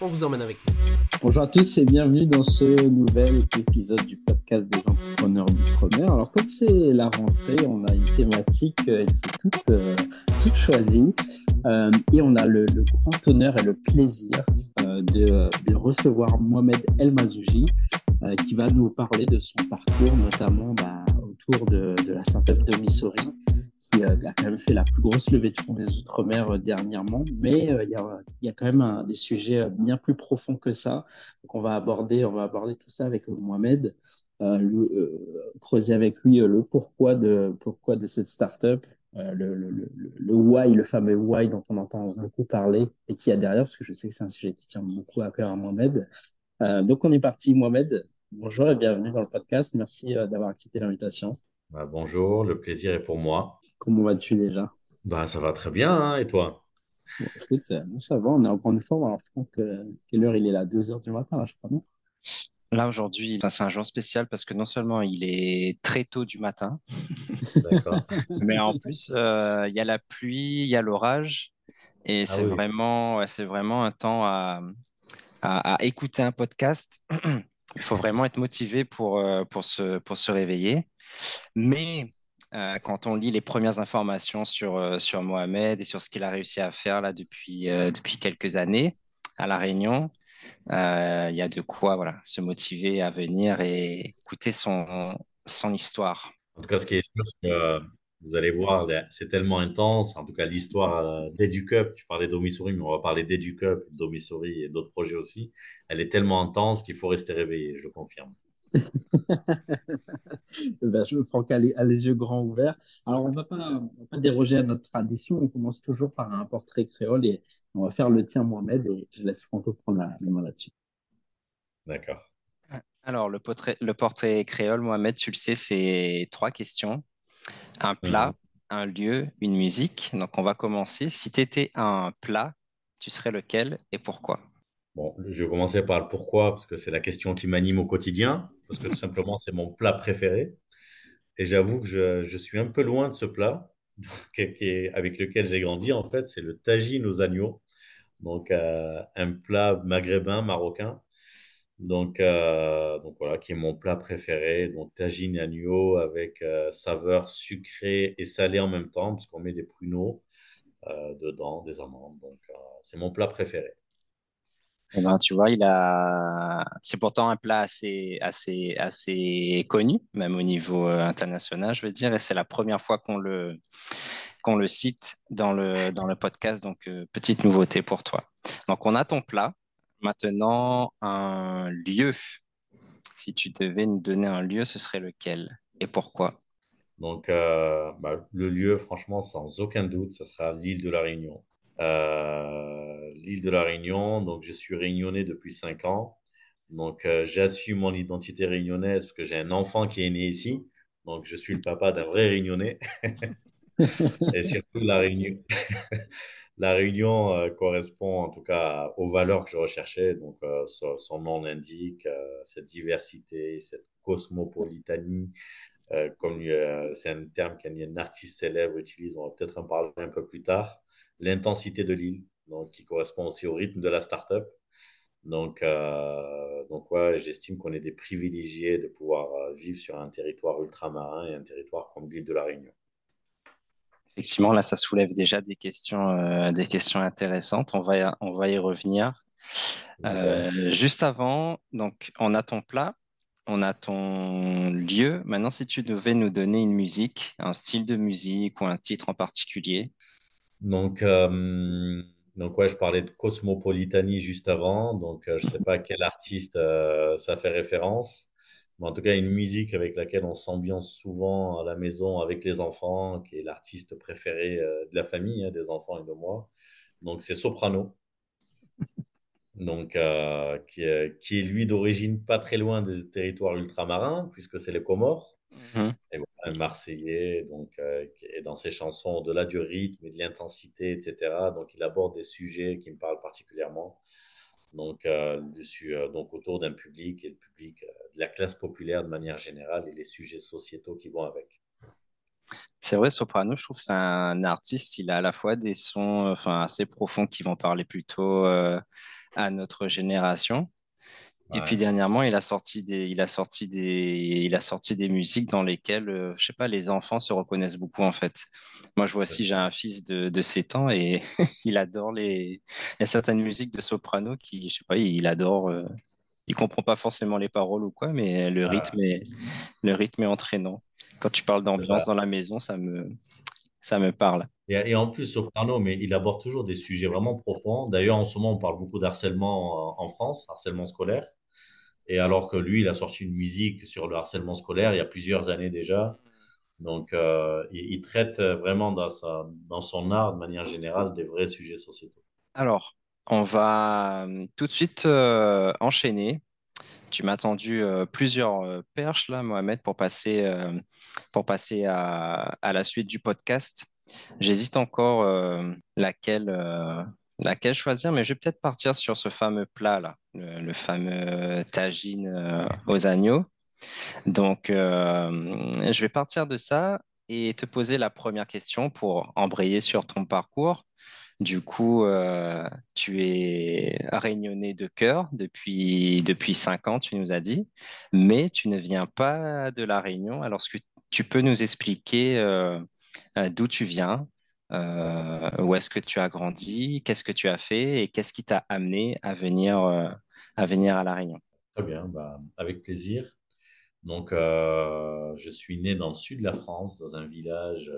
on vous emmène avec nous. Bonjour à tous et bienvenue dans ce nouvel épisode du podcast des entrepreneurs d'outre-mer. Alors comme c'est la rentrée, on a une thématique euh, qui est toute, euh, toute choisie euh, et on a le, grand honneur et le plaisir euh, de, recevoir Mohamed El Mazouji euh, qui va nous parler de son parcours, notamment bah, autour de, de la startup de Missouri qui a quand même fait la plus grosse levée de fonds des Outre-mer euh, dernièrement, mais euh, il y, a, quand même des sujets euh, bien plus profonds que ça. Donc on va aborder, on va aborder tout ça avec Mohamed, euh, creuser avec lui le pourquoi de, pourquoi de cette startup, euh, le, why, le fameux why dont on entend beaucoup parler et qui a derrière, parce que je sais que c'est un sujet qui tient beaucoup à cœur à Mohamed. donc on est parti, Mohamed. Bonjour et bienvenue dans le podcast. Merci d'avoir accepté l'invitation. Bah, bonjour, le plaisir est pour moi. Comment vas-tu déjà? Bah, Ça va très bien, hein, et toi? Bon, Écoute, euh, ça va, on est en grande forme. Alors, Franck, euh, quelle heure il est là? 2 heures du matin, là, je crois, non? Là, aujourd'hui, c'est un jour spécial parce que non seulement il est très tôt du matin, mais en plus, euh, il y a la pluie, il y a l'orage, et ah, c'est oui. vraiment, ouais, c'est vraiment un temps à, à, à, écouter un podcast. il faut vraiment être motivé pour, euh, pour, se, pour se réveiller. Mais euh, quand on lit les premières informations sur, euh, sur Mohamed et sur ce qu'il a réussi à faire là depuis, euh, depuis quelques années à La Réunion, il y a de quoi voilà, se motiver à venir et écouter son, son histoire. En tout cas, ce qui est sûr, c'est que vous allez voir, c'est tellement intense. En tout cas, l'histoire d'EduCup, tu parlais d'Omissouri, mais on va parler d'EduCup, d'Omissouri et d'autres projets aussi. Elle est tellement intense qu'il faut rester réveillé, je confirme. ben, je Franck a les, a les yeux grands ouverts. Alors, on ne va pas déroger à notre tradition. On commence toujours par un portrait créole et on va faire le tien, Mohamed, et je laisse Franco prendre la, la main là-dessus. D'accord. Alors, le portrait, le portrait créole, Mohamed, tu le sais, c'est trois questions. Un plat, mmh. un lieu, une musique. Donc, on va commencer. Si tu étais un plat, tu serais lequel et pourquoi? Bon, je vais commencer par le pourquoi, parce que c'est la question qui m'anime au quotidien, parce que tout simplement, c'est mon plat préféré. Et j'avoue que je, je, suis un peu loin de ce plat, avec lequel j'ai grandi, en fait, c'est le tagine aux agneaux. Donc, euh, un plat maghrébin, marocain. Donc, euh, donc voilà, qui est mon plat préféré. Donc, tagine agneau avec euh, saveur sucrée et salée en même temps, parce qu'on met des pruneaux dedans, des amandes. Donc, c'est mon plat préféré. Eh ben, tu vois, il a. C'est pourtant un plat assez, assez, assez connu, même au niveau euh, international, je veux dire, et c'est la première fois qu'on le, qu'on le cite dans le, dans le podcast. Donc, euh, petite nouveauté pour toi. Donc, on a ton plat. Maintenant, un lieu. Si tu devais nous donner un lieu, ce serait lequel et pourquoi? Donc, euh, bah, le lieu, franchement, sans aucun doute, ce sera l'île de la Réunion. Euh, l'île de la Réunion. Donc, je suis réunionnais depuis cinq ans. Donc, euh, j'assume mon identité réunionnaise parce que j'ai un enfant qui est né ici. Donc, je suis le papa d'un vrai réunionnais. Et surtout, la Réunion, la Réunion euh, correspond en tout cas aux valeurs que je recherchais. Donc, euh, son, son, nom l'indique, euh, cette diversité, cette cosmopolitanie. comme c'est un terme qu'un artiste célèbre utilise, on va peut-être en parler un peu plus tard l'intensité de l'île, donc qui correspond aussi au rythme de la startup. Donc, euh, donc ouais, j'estime qu'on est des privilégiés de pouvoir euh, vivre sur un territoire ultramarin et un territoire comme l'île de la Réunion. Effectivement, là, ça soulève déjà des questions, euh, des questions intéressantes. On va, on va y revenir. Ouais. Juste avant, donc, on a ton plat, on a ton lieu. Maintenant, si tu devais nous donner une musique, un style de musique ou un titre en particulier, donc, euh, donc ouais, je parlais de Cosmopolitanie juste avant. Donc, euh, je ne sais pas à quel artiste euh, ça fait référence. Mais en tout cas, une musique avec laquelle on s'ambiance souvent à la maison avec les enfants, qui est l'artiste préféré de la famille, hein, des enfants et de moi. Donc, c'est Soprano. donc, qui, est, qui, est, lui d'origine pas très loin des territoires ultramarins, puisque c'est les Comores. Mmh. Et Marseillais, donc, qui est dans ses chansons, au-delà du rythme et de l'intensité, etc. Donc, il aborde des sujets qui me parlent particulièrement. Donc, dessus, donc autour d'un public et le public de la classe populaire de manière générale et les sujets sociétaux qui vont avec. C'est vrai, Soprano, je trouve que c'est un artiste, il a à la fois des sons assez profonds qui vont parler plutôt euh, à notre génération. Et puis dernièrement, il a sorti des, il a sorti des, il a sorti des musiques dans lesquelles, euh, je sais pas, les enfants se reconnaissent beaucoup en fait. Moi, je vois aussi, j'ai un fils de, de 7 ans et il adore les, il y a certaines musiques de soprano qui, je sais pas, il adore. Euh, il comprend pas forcément les paroles ou quoi, mais le rythme est, le rythme est entraînant. Quand tu parles d'ambiance dans la maison, ça me, ça me parle. Et, en plus, Soprano, mais il aborde toujours des sujets vraiment profonds. D'ailleurs, en ce moment, on parle beaucoup d'harcèlement en France, harcèlement scolaire. Et alors que lui, il a sorti une musique sur le harcèlement scolaire il y a plusieurs années déjà. Donc, euh, il, traite vraiment dans, son art, de manière générale, des vrais sujets sociétaux. Alors, on va euh, tout de suite euh, enchaîner tu m'as tendu plusieurs perches là, Mohamed, pour passer à, la suite du podcast. J'hésite encore laquelle, laquelle choisir, mais je vais peut-être partir sur ce fameux plat là, le, fameux tagine aux agneaux. Donc, je vais partir de ça et te poser la première question pour embrayer sur ton parcours. Du coup, euh, tu es réunionnais de cœur depuis, depuis cinq ans, tu nous as dit, mais tu ne viens pas de La Réunion. Alors, est-ce que tu peux nous expliquer euh, euh, d'où tu viens, où est-ce que tu as grandi, qu'est-ce que tu as fait? Et qu'est-ce qui t'a amené à venir, à venir à La Réunion? Très bien, bah, avec plaisir. Donc, je suis né dans le sud de la France, dans un village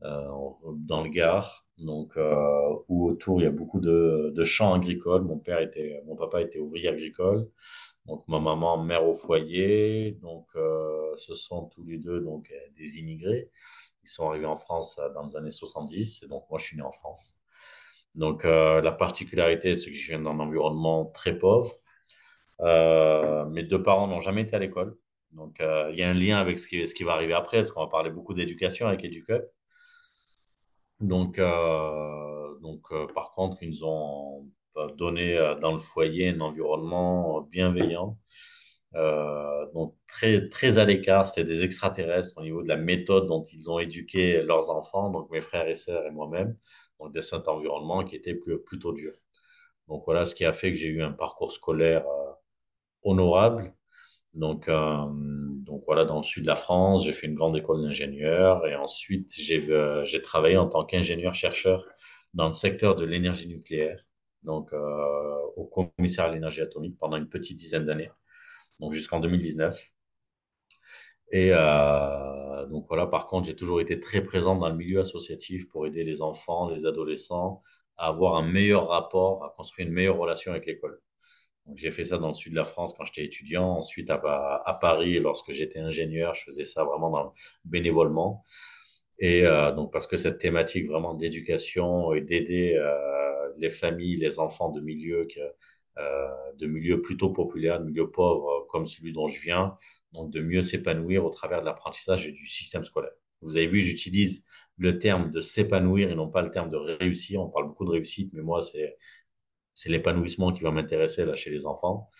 dans le Gard donc euh, où autour il y a beaucoup de, champs agricoles. Mon père était, mon papa était ouvrier agricole, donc ma maman mère au foyer. Donc euh, ce sont tous les deux donc des immigrés. Ils sont arrivés en France euh, dans les années 70 et donc moi je suis né en France. Donc la particularité c'est que je viens d'un environnement très pauvre. mes deux parents n'ont jamais été à l'école. Donc, il y a un lien avec ce qui, ce qui va arriver après, parce qu'on va parler beaucoup d'éducation avec EduCup. Donc, euh, donc euh, par contre, ils nous ont donné euh, dans le foyer un environnement bienveillant. Donc très, très à l'écart, c'était des extraterrestres au niveau de la méthode dont ils ont éduqué leurs enfants, donc mes frères et sœurs et moi-même, donc de cet environnement qui était plutôt dur. Donc voilà ce qui a fait que j'ai eu un parcours scolaire honorable donc, euh, donc voilà, dans le sud de la France, j'ai fait une grande école d'ingénieur et ensuite j'ai euh, j'ai travaillé en tant qu'ingénieur-chercheur dans le secteur de l'énergie nucléaire, donc euh, au commissariat à l'énergie atomique pendant une petite dizaine d'années, donc jusqu'en 2019. Et donc voilà, par contre, j'ai toujours été très présent dans le milieu associatif pour aider les enfants, les adolescents à avoir un meilleur rapport, à construire une meilleure relation avec l'école. J'ai fait ça dans le sud de la France quand j'étais étudiant. Ensuite, à, Paris, lorsque j'étais ingénieur, je faisais ça vraiment dans, bénévolement. Et euh, donc, parce que cette thématique vraiment d'éducation et d'aider euh, les familles, les enfants de milieux, euh, de milieux plutôt populaires, de milieux pauvres comme celui dont je viens, donc de mieux s'épanouir au travers de l'apprentissage et du système scolaire. Vous avez vu, j'utilise le terme de s'épanouir et non pas le terme de réussir. On parle beaucoup de réussite, mais moi, c'est l'épanouissement qui va m'intéresser là chez les enfants.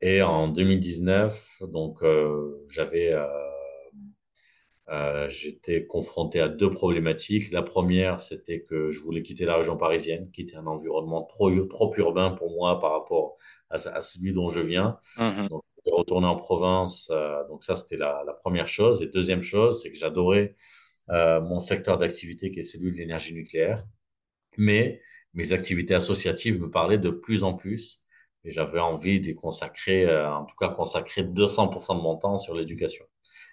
Et en 2019, donc euh, j'avais, euh, euh, j'étais confronté à deux problématiques. La première, c'était que je voulais quitter la région parisienne, qui était un environnement trop trop urbain pour moi par rapport à, celui dont je viens. Mmh donc, retourner en province. donc ça, c'était la, la, première chose. Et deuxième chose, c'est que j'adorais mon secteur d'activité, qui est celui de l'énergie nucléaire, mais mes activités associatives me parlaient de plus en plus et j'avais envie de consacrer, euh, en tout cas consacrer 200% de mon temps sur l'éducation.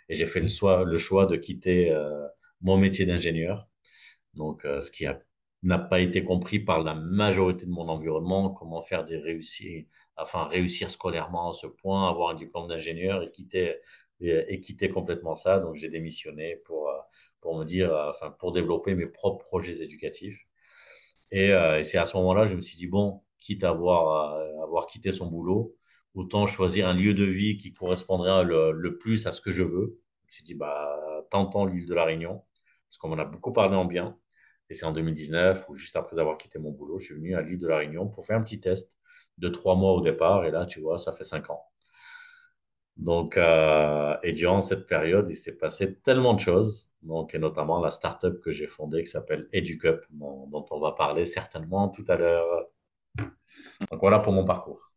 Et j'ai fait le choix, le choix de quitter euh, mon métier d'ingénieur, donc euh, ce qui n'a pas été compris par la majorité de mon environnement, comment faire des réussites, enfin réussir scolairement à ce point, avoir un diplôme d'ingénieur et quitter, et, quitter complètement ça. Donc j'ai démissionné pour, pour me dire, enfin pour développer mes propres projets éducatifs. Euh, et, c'est à ce moment-là, je me suis dit, bon, quitte à avoir, à avoir quitté son boulot, autant choisir un lieu de vie qui correspondrait le, plus à ce que je veux. Je me suis dit, bah, tentons l'île de la Réunion, parce qu'on m'en a beaucoup parlé en bien. Et c'est en 2019, ou juste après avoir quitté mon boulot, je suis venu à l'île de la Réunion pour faire un petit test de trois mois au départ. Et là, tu vois, ça fait cinq ans. Donc, euh, et durant cette période, il s'est passé tellement de choses, donc, et notamment la startup que j'ai fondée qui s'appelle EduCup, dont on va parler certainement tout à l'heure. Donc, voilà pour mon parcours.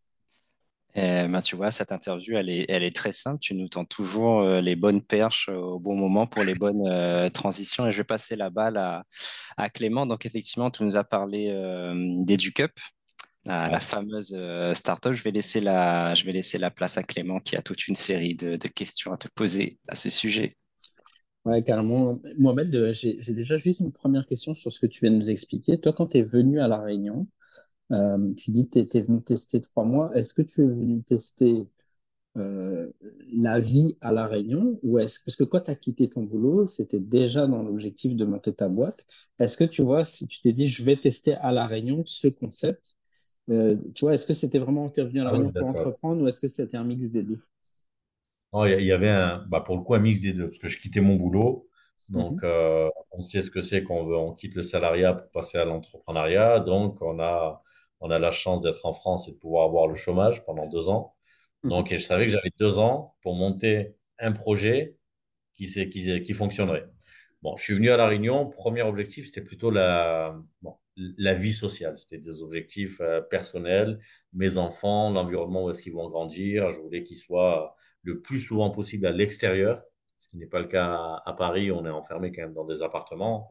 Eh ben, tu vois, cette interview, elle est, elle est très simple. Tu nous tends toujours euh, les bonnes perches au bon moment pour les bonnes euh, transitions. Et je vais passer la balle à, à, Clément. Donc, effectivement, tu nous as parlé euh, d'EduCup, la, fameuse euh, startup. Je vais, laisser la, je vais laisser la place à Clément qui a toute une série de, de questions à te poser à ce sujet. Ouais, carrément. Mohamed, j'ai déjà juste une première question sur ce que tu viens de nous expliquer. Toi, quand tu es venu à La Réunion, euh, tu dis que tu es, venu tester trois mois. Est-ce que tu es venu tester euh, la vie à La Réunion ou est-ce parce que quand tu as quitté ton boulot, c'était déjà dans l'objectif de monter ta boîte. Est-ce que tu vois, si tu t'es dit je vais tester à La Réunion ce concept, euh, tu vois, est-ce que c'était vraiment tu es venu à La ah Réunion pour entreprendre ou est-ce que c'était un mix des deux? Il y avait un, bah pour le coup un mix des deux parce que je quittais mon boulot. Donc, mhm. on sait ce que c'est quand on, veut, on quitte le salariat pour passer à l'entrepreneuriat. Donc, on a on a la chance d'être en France et de pouvoir avoir le chômage pendant deux ans. Mhm. Donc, je savais que j'avais deux ans pour monter un projet qui, qui, qui fonctionnerait. Bon, je suis venu à La Réunion. Premier objectif, c'était plutôt la, bon, la vie sociale. C'était des objectifs euh, personnels, mes enfants, l'environnement où est-ce qu'ils vont grandir. Je voulais qu'ils soient le plus souvent possible à l'extérieur, ce qui n'est pas le cas à Paris. On est enfermé quand même dans des appartements.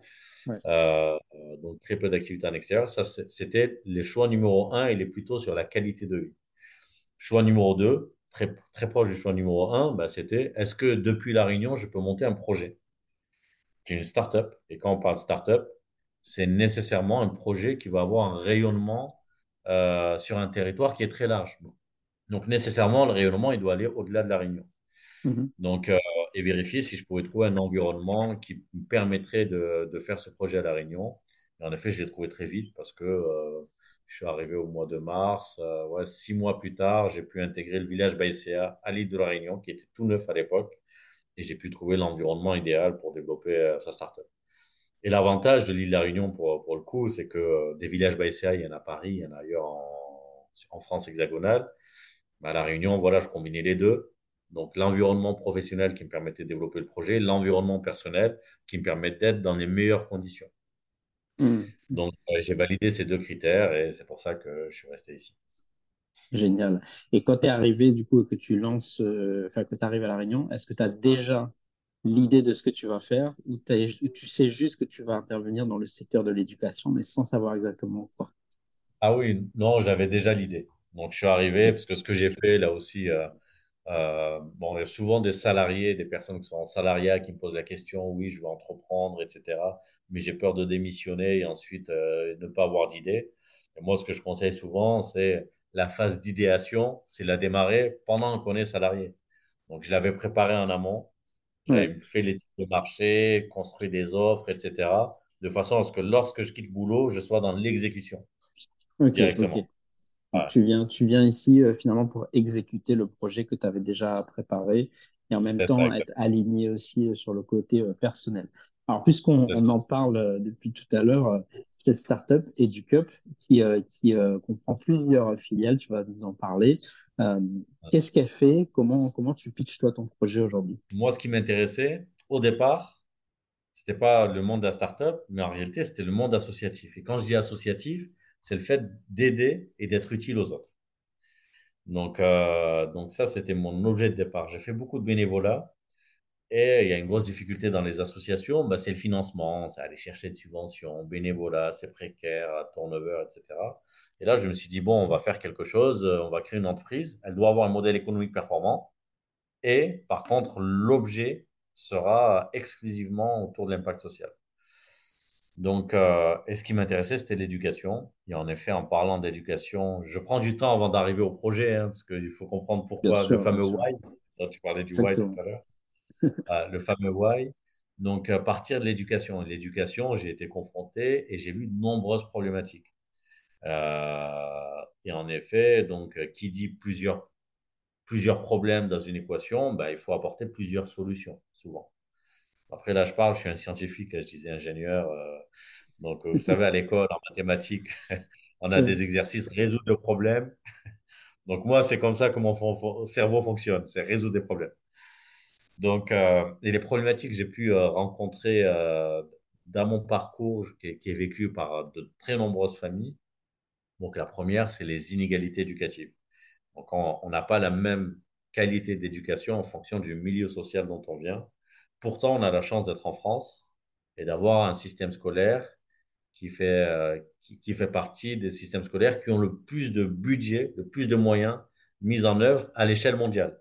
Euh, donc très peu d'activités en extérieur. Ça, c'était les choix numéro un. Il est plutôt sur la qualité de vie. Choix numéro 2, très, très proche du choix numéro 1, bah, c'était est-ce que depuis La Réunion, je peux monter un projet? Qui est une start-up Et quand on parle start-up, c'est nécessairement un projet qui va avoir un rayonnement euh, sur un territoire qui est très large. Donc nécessairement, le rayonnement, il doit aller au-delà de La Réunion. Mm-hmm. Donc, euh, et vérifier si je pouvais trouver un environnement qui me permettrait de, faire ce projet à La Réunion. Et en effet, je l'ai trouvé très vite parce que euh, je suis arrivé au mois de mars. Euh, six mois plus tard, j'ai pu intégrer le village Baïséa à l'île de La Réunion, qui était tout neuf à l'époque. Et j'ai pu trouver l'environnement idéal pour développer euh, sa startup. Et l'avantage de l'île de La Réunion, pour, le coup, c'est que des villages Baïséa, il y en a à Paris, il y en a ailleurs en, France hexagonale. à La Réunion, voilà, je combinais les deux. Donc, l'environnement professionnel qui me permettait de développer le projet, l'environnement personnel qui me permet d'être dans les meilleures conditions. Hmm. Donc, euh, j'ai validé ces deux critères et c'est pour ça que je suis resté ici. Génial. Et quand tu es arrivé, du coup, que tu lances, euh, enfin, que tu arrives à La Réunion, est-ce que tu as déjà l'idée de ce que tu vas faire ou tu sais juste que tu vas intervenir dans le secteur de l'éducation, mais sans savoir exactement quoi? Ah oui, non, j'avais déjà l'idée. Donc, je suis arrivé, parce que ce que j'ai fait là aussi, euh, euh, bon, il y a souvent des salariés, des personnes qui sont en salariat qui me posent la question, oui, je veux entreprendre, etc. Mais j'ai peur de démissionner et ensuite euh, ne pas avoir d'idée. Moi, ce que je conseille souvent, c'est la phase d'idéation, c'est la démarrer pendant qu'on est salarié. Donc, je l'avais préparé en amont. J'avais fait l'étude de marché, construit des offres, etc. De façon à ce que lorsque je quitte le boulot, je sois dans l'exécution directement. Tu, viens, tu viens ici euh, finalement pour exécuter le projet que tu avais déjà préparé et en même temps être aligné aussi euh, sur le côté euh, personnel. Alors, puisqu'on on en parle depuis tout à l'heure, cette startup EduCup qui, qui comprend plusieurs filiales, tu vas nous en parler. Qu'est-ce qu'elle fait? Comment, comment tu pitches toi ton projet aujourd'hui? Moi, ce qui m'intéressait au départ, c'était pas le monde de la startup, mais en réalité, c'était le monde associatif. Et quand je dis associatif, c'est le fait d'aider et d'être utile aux autres. Donc, euh, donc ça, c'était mon objet de départ. J'ai fait beaucoup de bénévolat et il y a une grosse difficulté dans les associations, bah, c'est le financement, c'est aller chercher des subventions, bénévolat, c'est précaire, turnover, etc. Et là, je me suis dit, bon, on va faire quelque chose, on va créer une entreprise, elle doit avoir un modèle économique performant. Et par contre, l'objet sera exclusivement autour de l'impact social. Donc, euh, et ce qui m'intéressait, c'était l'éducation. Et en effet, en parlant d'éducation, je prends du temps avant d'arriver au projet, hein, parce qu'il faut comprendre pourquoi le fameux why. tu parlais du why tout à l'heure. Euh, le fameux why. Donc, à partir de l'éducation. L'éducation, j'ai été confronté et j'ai vu de nombreuses problématiques. et en effet, donc, qui dit plusieurs, plusieurs problèmes dans une équation, ben, il faut apporter plusieurs solutions, souvent. Après, là, je parle, je suis un scientifique, je disais ingénieur. donc, vous savez, à l'école, en mathématiques, on a des exercices résoudre le problème. Donc, moi, c'est comme ça que mon cerveau fonctionne, c'est résoudre des problèmes. Donc, euh, et les problématiques que j'ai pu euh, rencontrer euh, dans mon parcours, qui est, vécu par de très nombreuses familles. Donc, la première, c'est les inégalités éducatives. Donc, on n'a pas la même qualité d'éducation en fonction du milieu social dont on vient. Pourtant, on a la chance d'être en France et d'avoir un système scolaire qui fait, qui, qui, fait partie des systèmes scolaires qui ont le plus de budget, le plus de moyens mis en œuvre à l'échelle mondiale.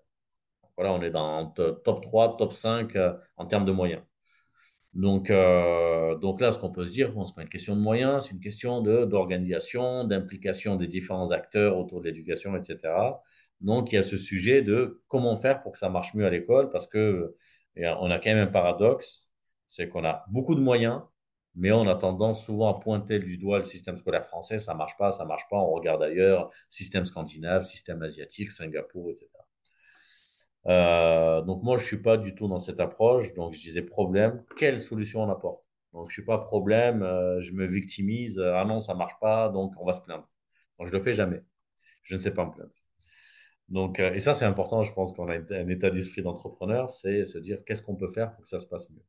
Voilà, on est dans top 3, top 5 euh, en termes de moyens. Donc, euh, donc là, ce qu'on peut se dire, bon, ce n'est pas une question de moyens, c'est une question d'organisation, d'implication des différents acteurs autour de l'éducation, etc. Donc, il y a ce sujet de comment faire pour que ça marche mieux à l'école, parce que on a quand même un paradoxe, c'est qu'on a beaucoup de moyens, mais on a tendance souvent à pointer du doigt le système scolaire français, ça marche pas, ça marche pas, on regarde ailleurs, système scandinave, système asiatique, Singapour, etc. Euh, donc moi, je suis pas du tout dans cette approche. Donc je disais problème, quelle solution on apporte? Donc je suis pas problème, euh, je me victimise, ah non, ça marche pas, donc on va se plaindre. Donc je le fais jamais. Je ne sais pas me plaindre. Donc, euh, et ça, c'est important, je pense qu'on a un état d'esprit d'entrepreneur, c'est se dire qu'est-ce qu'on peut faire pour que ça se passe mieux.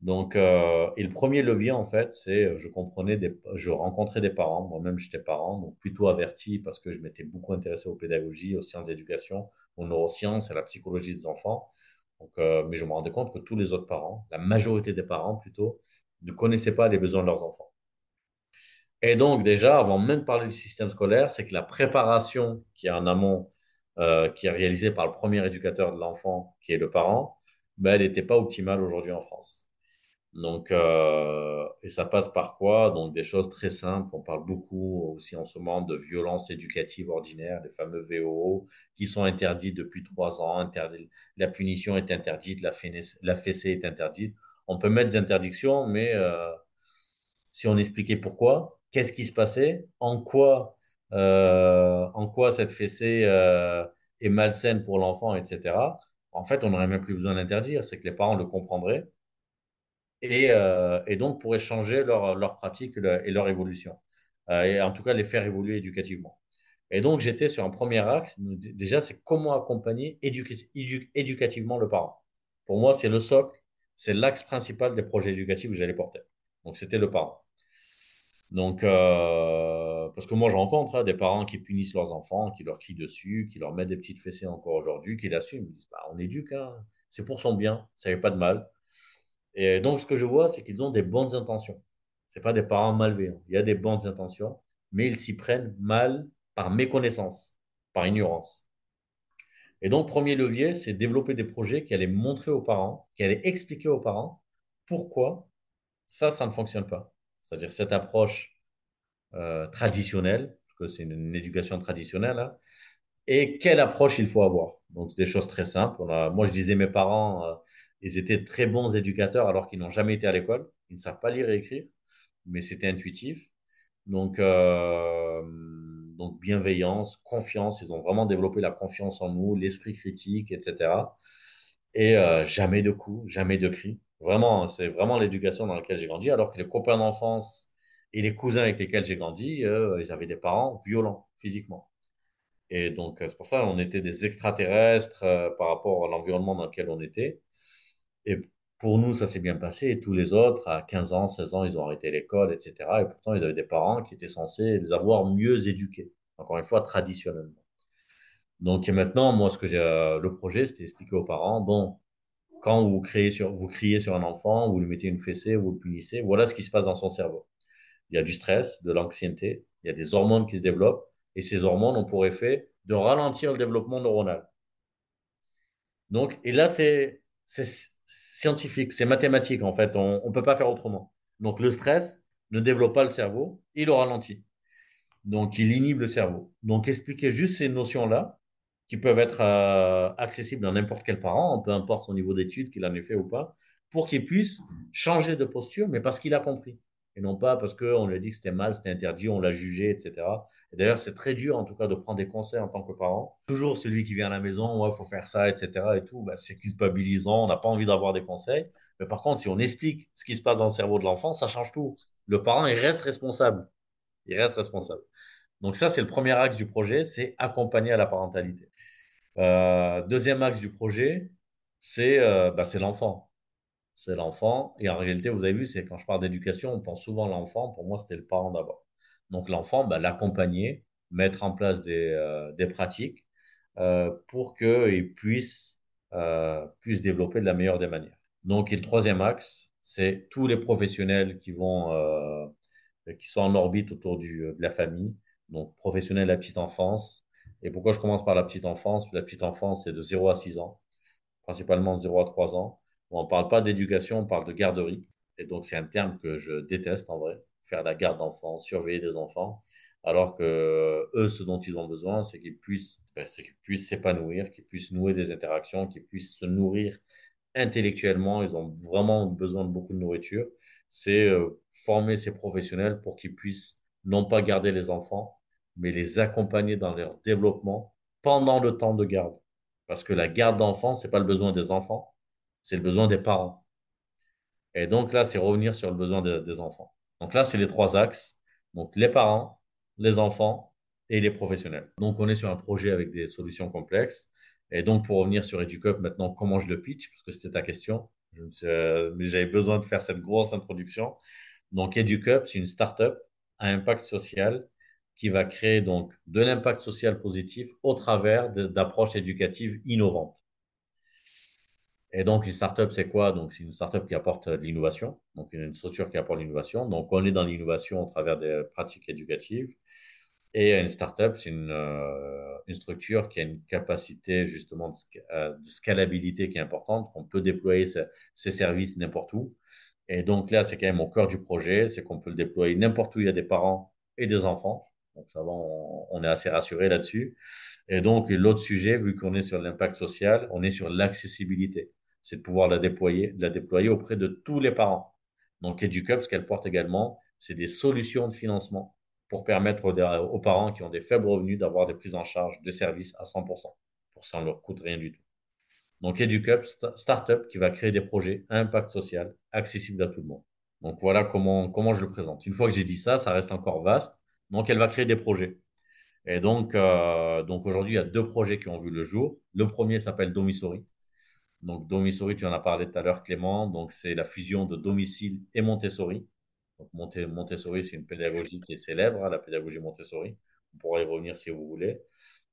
Donc, euh, et le premier levier, en fait, c'est euh, je comprenais je rencontrais des parents, moi-même j'étais parent, donc plutôt averti parce que je m'étais beaucoup intéressé aux pédagogies, aux sciences d'éducation, aux neurosciences à la psychologie des enfants. Donc, mais je me rendais compte que tous les autres parents, la majorité des parents plutôt, ne connaissaient pas les besoins de leurs enfants. Et donc, déjà, avant même de parler du système scolaire, c'est que la préparation qui est en amont, qui est réalisée par le premier éducateur de l'enfant, qui est le parent, ben, elle n'était pas optimale aujourd'hui en France. Donc, euh, et ça passe par quoi? Donc, des choses très simples. On parle beaucoup aussi en ce moment de violences éducatives ordinaires, les fameux VOO, qui sont interdits depuis trois ans. la punition est interdite, la, la fessée est interdite. On peut mettre des interdictions, mais euh, si on expliquait pourquoi, qu'est-ce qui se passait, en quoi, euh, en quoi cette fessée est malsaine pour l'enfant, etc. En fait, on n'aurait même plus besoin d'interdire. C'est que les parents le comprendraient et, euh, et, donc pour échanger leurs leur pratiques et leur évolution, euh, et en tout cas les faire évoluer éducativement. Et donc j'étais sur un premier axe, déjà c'est comment accompagner éducativement le parent. Pour moi c'est le socle, c'est l'axe principal des projets éducatifs que j'allais porter. Donc c'était le parent. Donc, euh, parce que moi, je rencontre hein, des parents qui punissent leurs enfants, qui leur crient dessus, qui leur mettent des petites fessées encore aujourd'hui, qui l'assument. Ils disent, bah, on éduque, hein. c'est pour son bien, ça a pas de mal. Et donc, ce que je vois, c'est qu'ils ont des bonnes intentions. Ce pas des parents malveillants. Il y a des bonnes intentions, mais ils s'y prennent mal par méconnaissance, par ignorance. Et donc, premier levier, c'est développer des projets qui allaient montrer aux parents, qui allaient expliquer aux parents pourquoi ça, ça ne fonctionne pas. C'est-à-dire cette approche traditionnelle, parce que c'est une, éducation traditionnelle, hein, et quelle approche il faut avoir? Donc, des choses très simples. moi, je disais mes parents, euh, ils étaient très bons éducateurs alors qu'ils n'ont jamais été à l'école. Ils ne savent pas lire et écrire, mais c'était intuitif. Donc, euh, donc, bienveillance, confiance. Ils ont vraiment développé la confiance en nous, l'esprit critique, etc. Et euh, jamais de coups, jamais de cris. Vraiment, c'est vraiment l'éducation dans laquelle j'ai grandi. Alors que les copains d'enfance et les cousins avec lesquels j'ai grandi, ils avaient des parents violents physiquement. Et donc, c'est pour ça qu'on était des extraterrestres euh, par rapport à l'environnement dans lequel on était. Et pour nous, ça s'est bien passé. Et tous les autres, à 15 ans, 16 ans, ils ont arrêté l'école, etc. Et pourtant, ils avaient des parents qui étaient censés les avoir mieux éduqués. Encore une fois, traditionnellement. Donc maintenant, moi, ce que j'ai, euh, le projet, c'était expliquer aux parents, bon, quand vous, vous criez sur un enfant, vous lui mettez une fessée, vous le punissez, voilà ce qui se passe dans son cerveau. Il y a du stress, de l'anxiété, il y a des hormones qui se développent, et ces hormones ont pour effet de ralentir le développement neuronal. Donc, et là, c'est scientifique, c'est mathématique en fait, on ne peut pas faire autrement. Donc le stress ne développe pas le cerveau, il le ralentit. Donc il inhibe le cerveau. Donc expliquer juste ces notions-là, qui peuvent être euh, accessibles à n'importe quel parent, peu importe son niveau d'études, qu'il en ait fait ou pas, pour qu'il puisse changer de posture, mais parce qu'il a compris. Et non pas parce qu'on lui a dit que c'était mal, c'était interdit, on l'a jugé, etc. Et d'ailleurs, c'est très dur en tout cas de prendre des conseils en tant que parent. Toujours celui qui vient à la maison, ouais, faut faire ça, etc. et tout, bah, c'est culpabilisant, on n'a pas envie d'avoir des conseils. Mais par contre, si on explique ce qui se passe dans le cerveau de l'enfant, ça change tout. Le parent, il reste responsable. Il reste responsable. Donc ça, c'est le premier axe du projet, c'est accompagner à la parentalité. Euh, deuxième axe du projet, c'est euh, bah, l'enfant. C'est l'enfant. Et en réalité, vous avez vu, c'est quand je parle d'éducation, on pense souvent à l'enfant. Pour moi, c'était le parent d'abord. Donc l'enfant, bah, l'accompagner, mettre en place des, euh, des pratiques pour qu'il puisse, puisse développer de la meilleure des manières. Donc, et le troisième axe, c'est tous les professionnels qui vont, qui sont en orbite autour du, de la famille, donc professionnels de la petite enfance. Et pourquoi je commence par la petite enfance? La petite enfance, c'est de 0 à 6 ans, principalement de 0 à 3 ans. On ne parle pas d'éducation, on parle de garderie. Et donc, c'est un terme que je déteste en vrai, faire la garde d'enfants, surveiller des enfants. Alors que eux, ce dont ils ont besoin, c'est qu'ils puissent ben, s'épanouir, qu'ils puissent nouer des interactions, qu'ils puissent se nourrir intellectuellement. Ils ont vraiment besoin de beaucoup de nourriture. C'est euh, former ces professionnels pour qu'ils puissent non pas garder les enfants, mais les accompagner dans leur développement pendant le temps de garde. Parce que la garde d'enfants, ce n'est pas le besoin des enfants, c'est le besoin des parents. Et donc là, c'est revenir sur le besoin des enfants. Donc là, c'est les trois axes. Donc les parents, les enfants et les professionnels. Donc on est sur un projet avec des solutions complexes. Et donc pour revenir sur EduCup, maintenant, comment je le pitch, parce que c'était ta question. Euh, j'avais besoin de faire cette grosse introduction. Donc EduCup, c'est une start-up à impact social qui va créer donc de l'impact social positif au travers d'approches éducatives innovantes. Et donc, une startup, c'est quoi? Donc, c'est une startup qui apporte de l'innovation, donc une structure qui apporte l'innovation. Donc, on est dans l'innovation au travers des pratiques éducatives. Et une startup, c'est une, euh, structure qui a une capacité justement de, euh, scalabilité qui est importante, qu'on peut déployer ses services n'importe où. Et donc là, c'est quand même au cœur du projet, c'est qu'on peut le déployer n'importe où il y a des parents et des enfants. Donc ça va, on, est assez rassuré là-dessus. Et donc l'autre sujet, vu qu'on est sur l'impact social, on est sur l'accessibilité. C'est de pouvoir la déployer, la déployer auprès de tous les parents. Donc EduCup, ce qu'elle porte également, c'est des solutions de financement pour permettre aux, parents qui ont des faibles revenus d'avoir des prises en charge de services à 100%. Pour ça, on ne leur coûte rien du tout. Donc EduCup, start-up qui va créer des projets à impact social, accessibles à tout le monde. Donc voilà comment, comment je le présente. Une fois que j'ai dit ça, ça reste encore vaste. Donc elle va créer des projets. Et donc, euh, donc aujourd'hui, il y a deux projets qui ont vu le jour. Le premier s'appelle Domisori. Donc Domisori, tu en as parlé tout à l'heure, Clément. Donc c'est la fusion de domicile et Montessori. Donc Montessori, c'est une pédagogie qui est célèbre, hein, la pédagogie Montessori. On pourra y revenir si vous voulez.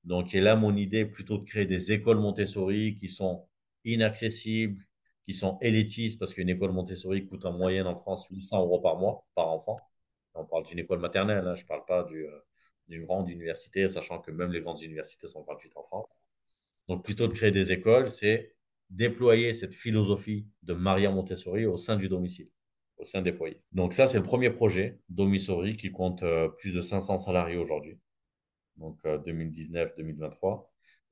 Donc, et là, mon idée plutôt de créer des écoles Montessori qui sont inaccessibles, qui sont élitistes, parce qu'une école Montessori coûte en moyenne en France 800 euros par mois, par enfant. On parle d'une école maternelle, hein, je ne parle pas euh, d'une grande université, sachant que même les grandes universités sont gratuites en France. Donc, plutôt de créer des écoles, c'est déployer cette philosophie de Maria Montessori au sein du domicile, au sein des foyers. Donc, ça, c'est le premier projet, Domisori, qui compte euh, plus de 500 salariés aujourd'hui donc 2019-2023. Euh,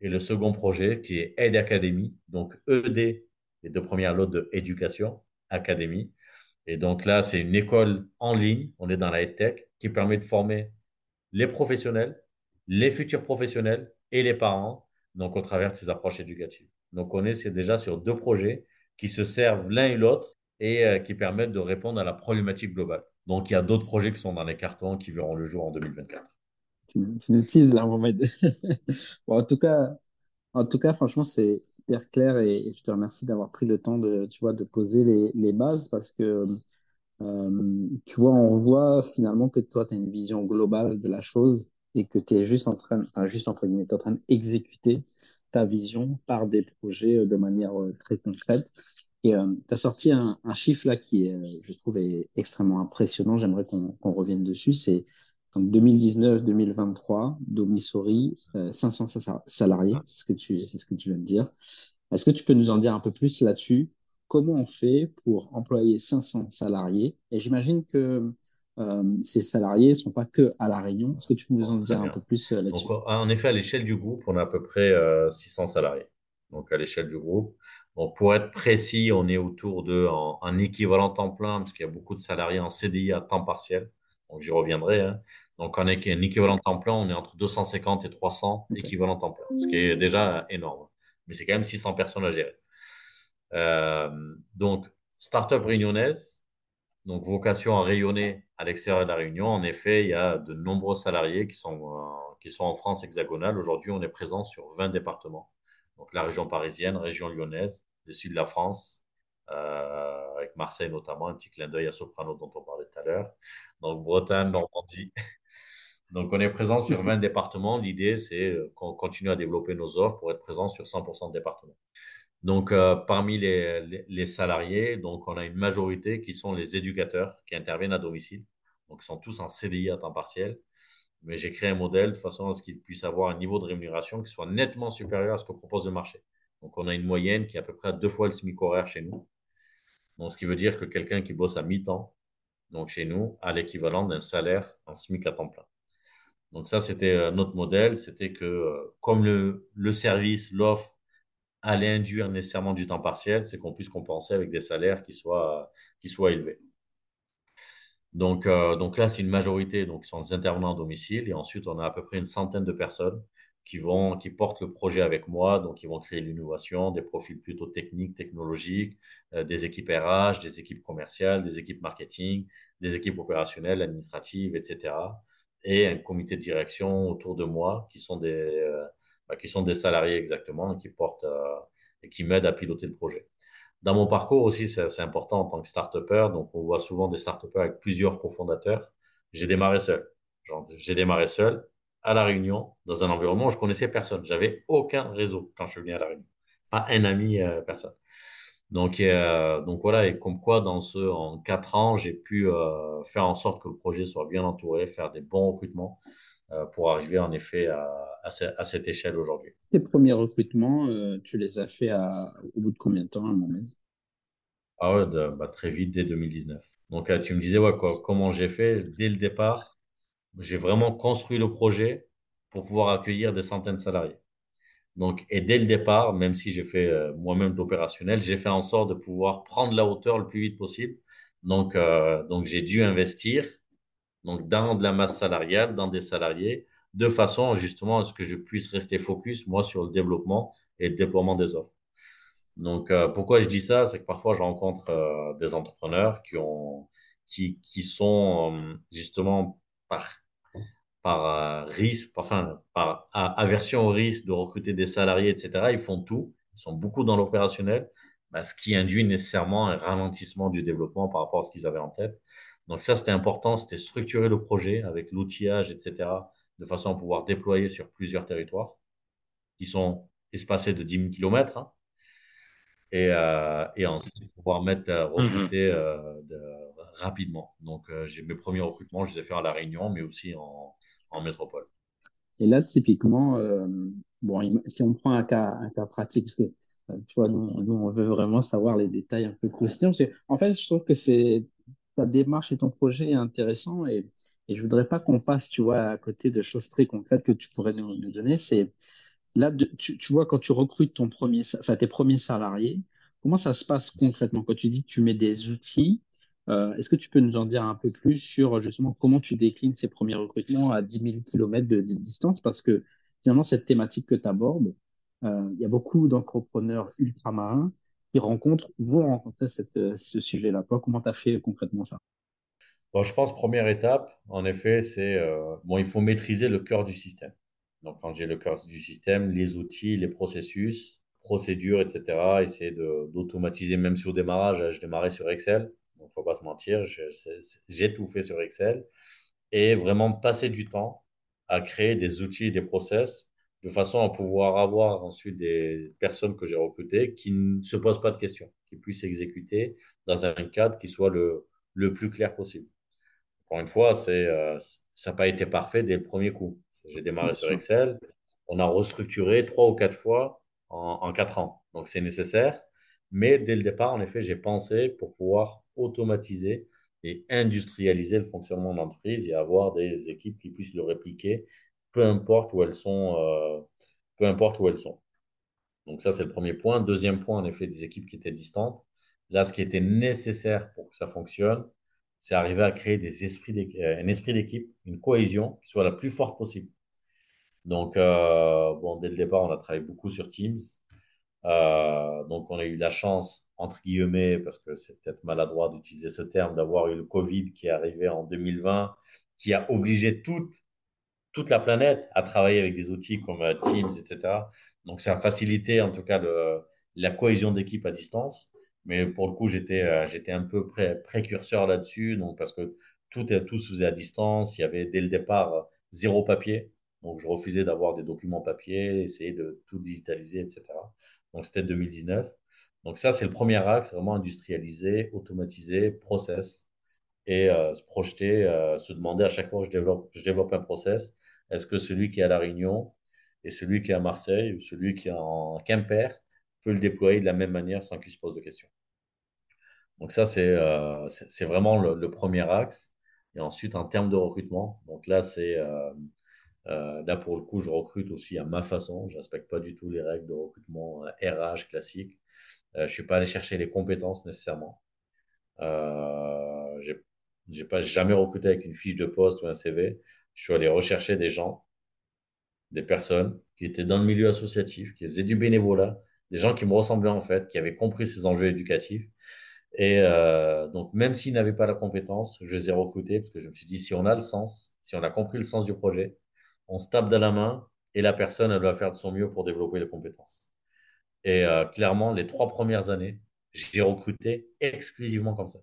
et le second projet qui est Aide Academy, donc ED, les deux premières lots de Éducation Academy. Et donc là, c'est une école en ligne, on est dans la tech, qui permet de former les professionnels, les futurs professionnels et les parents, donc au travers de ces approches éducatives. Donc on est déjà sur deux projets qui se servent l'un et l'autre et euh, qui permettent de répondre à la problématique globale. Donc il y a d'autres projets qui sont dans les cartons qui verront le jour en 2024 tu, nous teases là, bon, en tout cas, en tout cas, franchement, c'est hyper clair et, je te remercie d'avoir pris le temps de, tu vois, de poser les, les bases parce que, euh, tu vois, on voit finalement que toi, tu as une vision globale de la chose et que tu es juste en train, juste entre guillemets, en train d'exécuter ta vision par des projets euh, de manière euh, très concrète. Et euh, tu as sorti un, chiffre là qui est, je trouve, est extrêmement impressionnant. J'aimerais qu'on revienne dessus. C'est donc 2019-2023, Domisori, 500 salariés, c'est ce que tu, ce que tu viens de dire. Est-ce que tu peux nous en dire un peu plus là-dessus? Comment on fait pour employer 500 salariés? Et j'imagine que euh, ces salariés ne sont pas que à La Réunion. Est-ce que tu peux nous en dire un peu plus euh, là-dessus? En effet, à l'échelle du groupe, on a à peu près 600 euh, salariés. Donc, à l'échelle du groupe, Donc, pour être précis, on est autour de en, équivalent temps plein, parce qu'il y a beaucoup de salariés en CDI à temps partiel. Donc, j'y reviendrai. Hein. Donc, en un équivalent temps plein, on est entre 250 et 300 équivalents temps plein, ce qui est déjà énorme. Mais c'est quand même 600 personnes à gérer. Euh, donc, start-up réunionnaise, donc vocation à rayonner à l'extérieur de la Réunion. En effet, il y a de nombreux salariés qui sont, euh, qui sont en France hexagonale. Aujourd'hui, on est présent sur 20 départements. Donc la région parisienne, région lyonnaise, le sud de la France, euh, avec Marseille notamment, un petit clin d'œil à Soprano dont on parlait tout à l'heure. Donc Bretagne, Normandie. Donc on est présent sur 20 départements. L'idée, c'est euh, qu'on continue à développer nos offres pour être présent sur 100% de départements. Donc, euh, parmi les, salariés, donc, on a une majorité qui sont les éducateurs qui interviennent à domicile. Donc, ils sont tous en CDI à temps partiel. Mais j'ai créé un modèle de façon à ce qu'ils puissent avoir un niveau de rémunération qui soit nettement supérieur à ce que propose le marché. Donc, on a une moyenne qui est à peu près deux fois le SMIC horaire chez nous. Donc, ce qui veut dire que quelqu'un qui bosse à mi-temps, donc chez nous, a l'équivalent d'un salaire en SMIC à temps plein. Donc, ça, c'était euh, notre modèle. C'était que, euh, comme le service, l'offre, allait induire nécessairement du temps partiel, c'est qu'on puisse compenser avec des salaires qui soient, qui soient élevés. Donc, euh, donc là, c'est une majorité, donc, sont des intervenants à domicile. Et ensuite, on a à peu près une centaine de personnes qui, vont, qui portent le projet avec moi. Donc, ils vont créer l'innovation, des profils plutôt techniques, technologiques, euh, des équipes RH, des équipes commerciales, des équipes marketing, des équipes opérationnelles, administratives, etc. Et un comité de direction autour de moi qui sont des, euh, bah, qui sont des salariés exactement, qui portent euh, et qui m'aident à piloter le projet. Dans mon parcours aussi, c'est important en tant que start-upper. Donc, on voit souvent des start-upers avec plusieurs cofondateurs. J'ai démarré seul. J'ai démarré seul à La Réunion, dans un environnement où je connaissais personne. J'avais aucun réseau quand je suis venu à La Réunion. Pas un ami, euh, personne. Donc, euh, donc voilà, et comme quoi, dans ce, en quatre ans, j'ai pu faire en sorte que le projet soit bien entouré, faire des bons recrutements. Euh, pour arriver en effet à, à, cette échelle aujourd'hui. Tes premiers recrutements, euh, tu les as fait au bout de combien de temps à moment Ah ouais, bah, très vite, dès 2019. Donc euh, tu me disais ouais, quoi, comment j'ai fait dès le départ? J'ai vraiment construit le projet pour pouvoir accueillir des centaines de salariés. Donc, et dès le départ, même si j'ai fait moi-même l'opérationnel, j'ai fait en sorte de pouvoir prendre la hauteur le plus vite possible. Donc, donc j'ai dû investir donc dans de la masse salariale, dans des salariés, de façon justement à ce que je puisse rester focus, moi, sur le développement et le déploiement des offres. Donc, euh, pourquoi je dis ça? C'est que parfois, je rencontre euh, des entrepreneurs qui, ont, qui, qui sont euh, justement par, par risque, enfin, par aversion au risque de recruter des salariés, etc. Ils font tout, ils sont beaucoup dans l'opérationnel, bah, ce qui induit nécessairement un ralentissement du développement par rapport à ce qu'ils avaient en tête. Donc ça, c'était important, c'était structurer le projet avec l'outillage, etc., de façon à pouvoir déployer sur plusieurs territoires qui sont espacés de 10 000 km. et, euh, et, ensuite pouvoir mettre, euh, mmh recruter euh, rapidement. Donc, j'ai mes premiers recrutements, je les ai fait à La Réunion, mais aussi en, en métropole. Et là, typiquement, bon, si on prend un cas, un cas pratique, parce que tu vois, nous, nous, on veut vraiment savoir les détails un peu croustillants. En fait, je trouve que c'est ta démarche et ton projet est intéressant et, et je voudrais pas qu'on passe, tu vois, à côté de choses très concrètes que tu pourrais nous, donner. C'est là, tu, vois, quand tu recrutes ton premier, enfin, tes premiers salariés, comment ça se passe concrètement? Quand tu dis que tu mets des outils euh, Est-ce que tu peux nous en dire un peu plus sur justement comment tu déclines ces premiers recrutements à 10 000 km de, distance? Parce que finalement, cette thématique que tu abordes, euh, il y a beaucoup d'entrepreneurs ultramarins qui rencontrent, vont rencontrer euh, ce sujet-là. Comment tu as fait concrètement ça? Bon, Je pense première étape, en effet, c'est euh, bon, il faut maîtriser le cœur du système. Donc, quand j'ai le cœur du système, les outils, les processus, procédures, etc., essayer d'automatiser, même au démarrage, je démarrais sur Excel. Donc, faut pas se mentir, j'ai tout fait sur Excel. Et vraiment passer du temps à créer des outils, des process de façon à pouvoir avoir ensuite des personnes que j'ai recrutées qui ne se posent pas de questions, qui puissent exécuter dans un cadre qui soit le, le plus clair possible. Encore une fois, c'est, euh, ça n'a pas été parfait dès le premier coup. J'ai démarré sur Excel, on a restructuré trois ou quatre fois en, en quatre ans. Donc c'est nécessaire, mais dès le départ, en effet, j'ai pensé pour pouvoir automatiser et industrialiser le fonctionnement de l'entreprise et avoir des équipes qui puissent le répliquer peu importe où elles sont. Euh, peu importe où elles sont. Donc ça, c'est le premier point. Deuxième point, en effet, des équipes qui étaient distantes. Là, ce qui était nécessaire pour que ça fonctionne, c'est arriver à créer des esprits euh, un esprit d'équipe, une cohésion qui soit la plus forte possible. Donc, euh, bon, dès le départ, on a travaillé beaucoup sur Teams. Donc, on a eu la chance, entre guillemets, parce que c'est peut-être maladroit d'utiliser ce terme, d'avoir eu le Covid qui est arrivé en 2020, qui a obligé toute, toute la planète à travailler avec des outils comme Teams, etc. Donc, ça a facilité, en tout cas, la cohésion d'équipe à distance. Mais pour le coup, j'étais euh, un peu précurseur là-dessus, parce que tout, tout se faisait à distance. Il y avait dès le départ zéro papier. Donc, je refusais d'avoir des documents papier, essayer de tout digitaliser, etc. Donc, c'était 2019. Donc, ça, c'est le premier axe, vraiment industrialiser, automatiser, process et euh, se projeter, euh, se demander à chaque fois que je développe un process, est-ce que celui qui est à La Réunion et celui qui est à Marseille ou celui qui est en Quimper peut le déployer de la même manière sans qu'il se pose de questions? Donc ça, c'est euh, vraiment le, premier axe. Et ensuite, en termes de recrutement, donc là, c'est euh, euh, là pour le coup, je recrute aussi à ma façon. Je ne respecte pas du tout les règles de recrutement RH classique. je ne suis pas allé chercher les compétences nécessairement. je n'ai pas jamais recruté avec une fiche de poste ou un CV. Je suis allé rechercher des gens, des personnes qui étaient dans le milieu associatif, qui faisaient du bénévolat, des gens qui me ressemblaient en fait, qui avaient compris ces enjeux éducatifs. Et euh, donc, même s'ils n'avaient pas la compétence, je les ai recrutés parce que je me suis dit, si on a le sens, si on a compris le sens du projet, on se tape dans la main et la personne, elle va faire de son mieux pour développer les compétences. Et euh, clairement, les trois premières années, j'ai recruté exclusivement comme ça.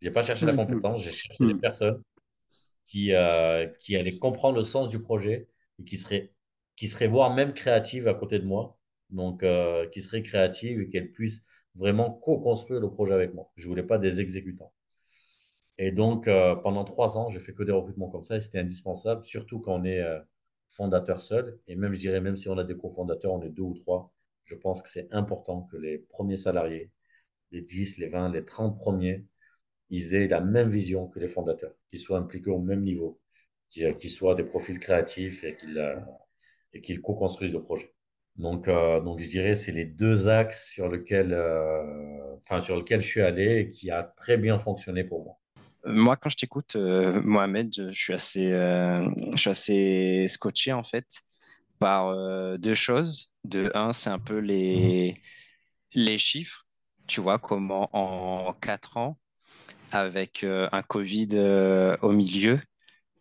Je n'ai pas cherché la compétence, j'ai cherché des mmh. personnes qui, euh, qui allaient comprendre le sens du projet et qui seraient, qui seraient voire même créatives à côté de moi donc euh, qui serait créative et qu'elle puisse vraiment co-construire le projet avec moi. Je voulais pas des exécutants. Et donc, euh, pendant trois ans, j'ai fait que des recrutements comme ça et c'était indispensable, surtout quand on est fondateur seul. Et même, je dirais, même si on a des cofondateurs, on est deux ou trois, je pense que c'est important que les premiers salariés, les 10, les 20, les 30 premiers, ils aient la même vision que les fondateurs, qu'ils soient impliqués au même niveau, qu'ils soient des profils créatifs et qu'ils co-construisent le projet. Donc, euh, donc je dirais c'est les deux axes sur lesquels, euh, enfin, sur lequel je suis allé et qui a très bien fonctionné pour moi. Moi, quand je t'écoute, euh, Mohamed, je, suis assez, je suis assez scotché en fait par deux choses. De un, c'est un peu les, les chiffres. Tu vois comment en quatre ans, avec un Covid au milieu,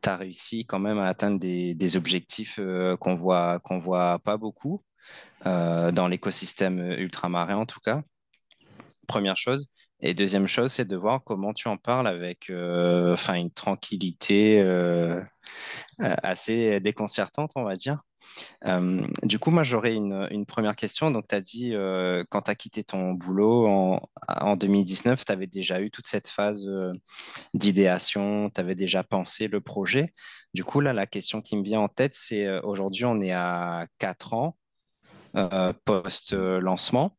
tu as réussi quand même à atteindre des, objectifs qu'on voit, voit pas beaucoup. Euh, dans l'écosystème ultramarin en tout cas. Première chose. Et deuxième chose, c'est de voir comment tu en parles avec euh, une tranquillité euh, assez déconcertante, on va dire. Du coup, moi, j'aurais une, première question. Donc, tu as dit, quand tu as quitté ton boulot en, en 2019, tu avais déjà eu toute cette phase d'idéation, tu avais déjà pensé le projet. Du coup, là, la question qui me vient en tête, c'est aujourd'hui, on est à 4 ans. Euh, post-lancement.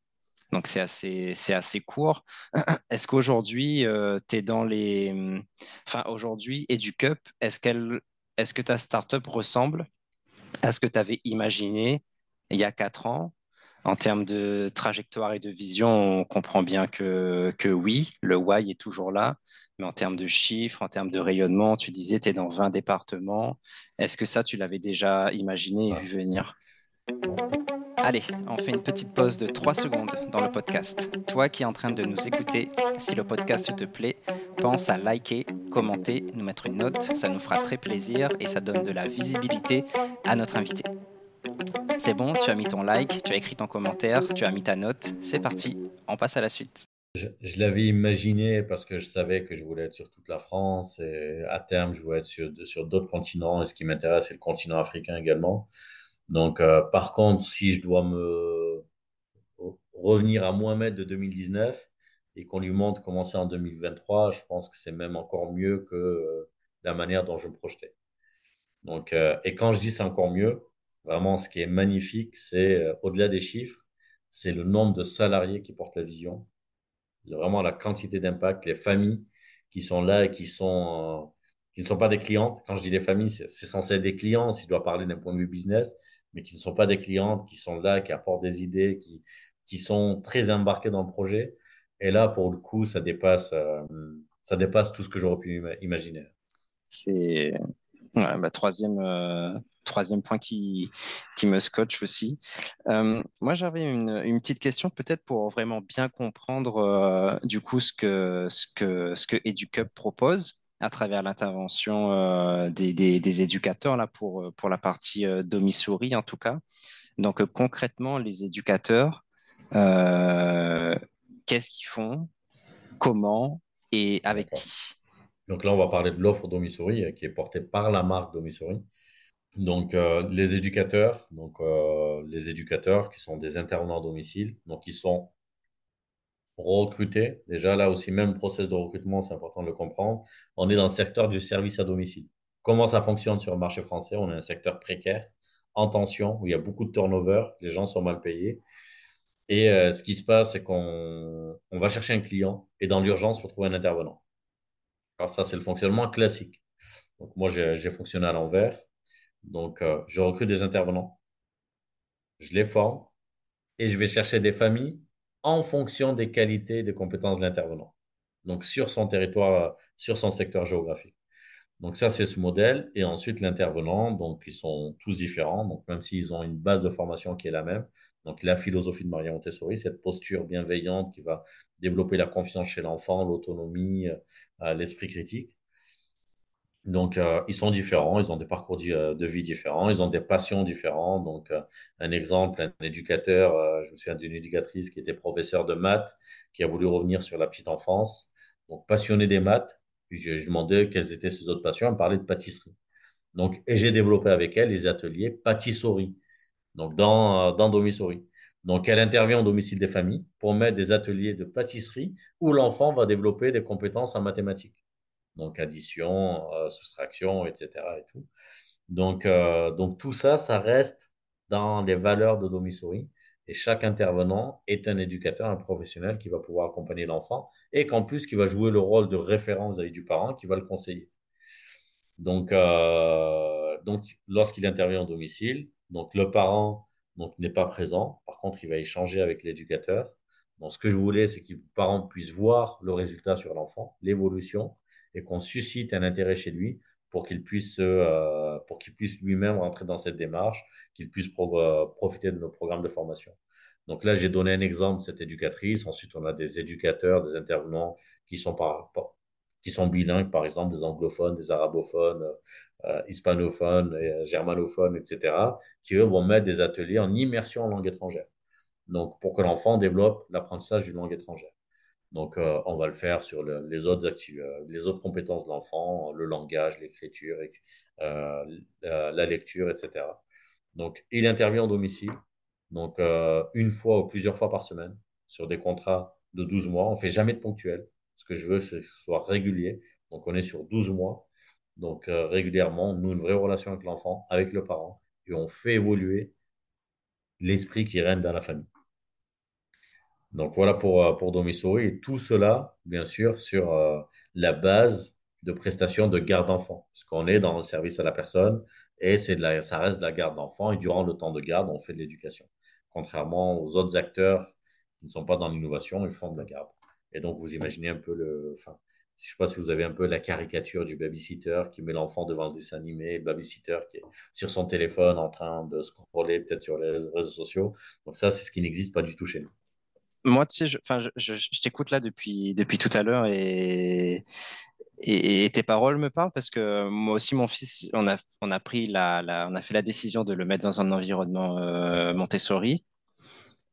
Donc, c'est assez, c'est assez court. Est-ce qu'aujourd'hui, euh, tu es dans les. Enfin, aujourd'hui, EduCup, est-ce, qu'elle, est-ce que ta startup ressemble à ce que tu avais imaginé il y a quatre ans En termes de trajectoire et de vision, on comprend bien que, que oui, le why est toujours là. Mais en termes de chiffres, en termes de rayonnement, tu disais tu es dans 20 départements. Est-ce que ça, tu l'avais déjà imaginé et vu venir? Allez, on fait une petite pause de 3 secondes dans le podcast. Toi qui es en train de nous écouter, si le podcast te plaît, pense à liker, commenter, nous mettre une note, ça nous fera très plaisir et ça donne de la visibilité à notre invité. C'est bon, tu as mis ton like, tu as écrit ton commentaire, tu as mis ta note, c'est parti, on passe à la suite. Je, l'avais imaginé parce que je savais que je voulais être sur toute la France et à terme je voulais être sur, sur d'autres continents et ce qui m'intéresse c'est le continent africain également. Donc, euh, par contre, si je dois me revenir à Mohamed de 2019 et qu'on lui montre comment c'est en 2023, je pense que c'est même encore mieux que euh, la manière dont je me projetais. Donc, euh, et quand je dis c'est encore mieux, vraiment, ce qui est magnifique, c'est au-delà des chiffres, c'est le nombre de salariés qui portent la vision, vraiment la quantité d'impact, les familles qui sont là et qui sont qui ne sont pas des clientes. Quand je dis les familles, c'est censé être des clients, s'il doit parler d'un point de vue business, mais qui ne sont pas des clientes, qui sont là, qui apportent des idées, qui, sont très embarquées dans le projet. Et là, pour le coup, ça dépasse, euh, ça dépasse tout ce que j'aurais pu imaginer. C'est bah, troisième, euh, troisième point qui, qui me scotche aussi. Euh, moi, j'avais une, une, petite question peut-être pour vraiment bien comprendre du coup ce que, ce que, ce que EduCup propose à travers l'intervention des, des, des, éducateurs là, pour, pour la partie demi-souris en tout cas. Donc concrètement, les éducateurs, qu'est-ce qu'ils font, comment? Et avec qui? Donc là, on va parler de l'offre Domisouris euh, qui est portée par la marque Domisouris. Donc euh, les éducateurs, donc euh, les éducateurs qui sont des intervenants à domicile, donc ils sont recrutés. Déjà là aussi, même process de recrutement, c'est important de le comprendre. On est dans le secteur du service à domicile. Comment ça fonctionne sur le marché français? On est un secteur précaire, en tension, où il y a beaucoup de turnover, les gens sont mal payés. Et euh, ce qui se passe, c'est qu'on on va chercher un client et dans l'urgence, il faut trouver un intervenant. Alors ça, c'est le fonctionnement classique. Donc moi, j'ai fonctionné à l'envers. Donc, euh, je recrute des intervenants, je les forme et je vais chercher des familles en fonction des qualités et des compétences de l'intervenant. Donc, sur son territoire, sur son secteur géographique. Donc ça, c'est ce modèle. Et ensuite, l'intervenant, donc ils sont tous différents. Donc même s'ils ont une base de formation qui est la même, donc la philosophie de Maria Montessori, cette posture bienveillante qui va développer la confiance chez l'enfant, l'autonomie, euh, l'esprit critique. Donc, euh, ils sont différents, ils ont des parcours euh, de vie différents, ils ont des passions différentes. Donc, un exemple, un éducateur, je me souviens d'une éducatrice qui était professeure de maths, qui a voulu revenir sur la petite enfance, donc passionnée des maths. Puis, je, je demandais quelles étaient ses autres passions, elle me parlait de pâtisserie. Donc, et j'ai développé avec elle les ateliers pâtisserie donc dans, dans Domisouris. Donc, elle intervient au domicile des familles pour mettre des ateliers de pâtisserie où l'enfant va développer des compétences en mathématiques. Donc, addition, euh, soustraction, etc. Et tout. Donc, euh, donc, tout ça, ça reste dans les valeurs de Domisouris. Et chaque intervenant est un éducateur, un professionnel qui va pouvoir accompagner l'enfant et qu'en plus, qui va jouer le rôle de référence vis du parent, qui va le conseiller. Donc, euh, donc lorsqu'il intervient au domicile, donc le parent n'est pas présent. Par contre, il va échanger avec l'éducateur. Ce que je voulais, c'est que le parent puisse voir le résultat sur l'enfant, l'évolution, et qu'on suscite un intérêt chez lui pour qu'il puisse, euh, pour puisse lui-même rentrer dans cette démarche, qu'il puisse euh, profiter de nos programmes de formation. Donc là, j'ai donné un exemple cette éducatrice. Ensuite, on a des éducateurs, des intervenants qui sont, qui sont bilingues, par exemple, des anglophones, des arabophones, euh, hispanophones, germanophones, etc., qui, eux, vont mettre des ateliers en immersion en langue étrangère. Donc, pour que l'enfant développe l'apprentissage d'une langue étrangère. Donc, euh, on va le faire sur les, autres les autres compétences de l'enfant, le langage, l'écriture, la lecture, etc. Donc, il intervient au domicile, donc une fois ou plusieurs fois par semaine, sur des contrats de 12 mois. On ne fait jamais de ponctuel. Ce que je veux, c'est que ce soit régulier. Donc, on est sur 12 mois. Donc, euh, régulièrement, nous, une vraie relation avec l'enfant, avec le parent, et on fait évoluer l'esprit qui règne dans la famille. Donc, voilà pour, euh, pour. Et tout cela, bien sûr, sur euh, la base de prestations de garde d'enfant. Parce qu'on est dans le service à la personne et c'est la, ça reste de la garde d'enfant. Et durant le temps de garde, on fait de l'éducation. Contrairement aux autres acteurs qui ne sont pas dans l'innovation, ils font de la garde. Et donc, vous imaginez un peu le. Enfin, je sais pas si vous avez un peu la caricature du babysitter qui met l'enfant devant le dessin animé, babysitter qui est sur son téléphone en train de scroller peut-être sur les réseaux sociaux. Donc, ça, c'est ce qui n'existe pas du tout chez nous. Moi, tu sais, je, je, je, t'écoute là depuis, depuis tout à l'heure et, et, tes paroles me parlent parce que moi aussi, mon fils, on a, on a, pris la, la on a fait la décision de le mettre dans un environnement euh, Montessori.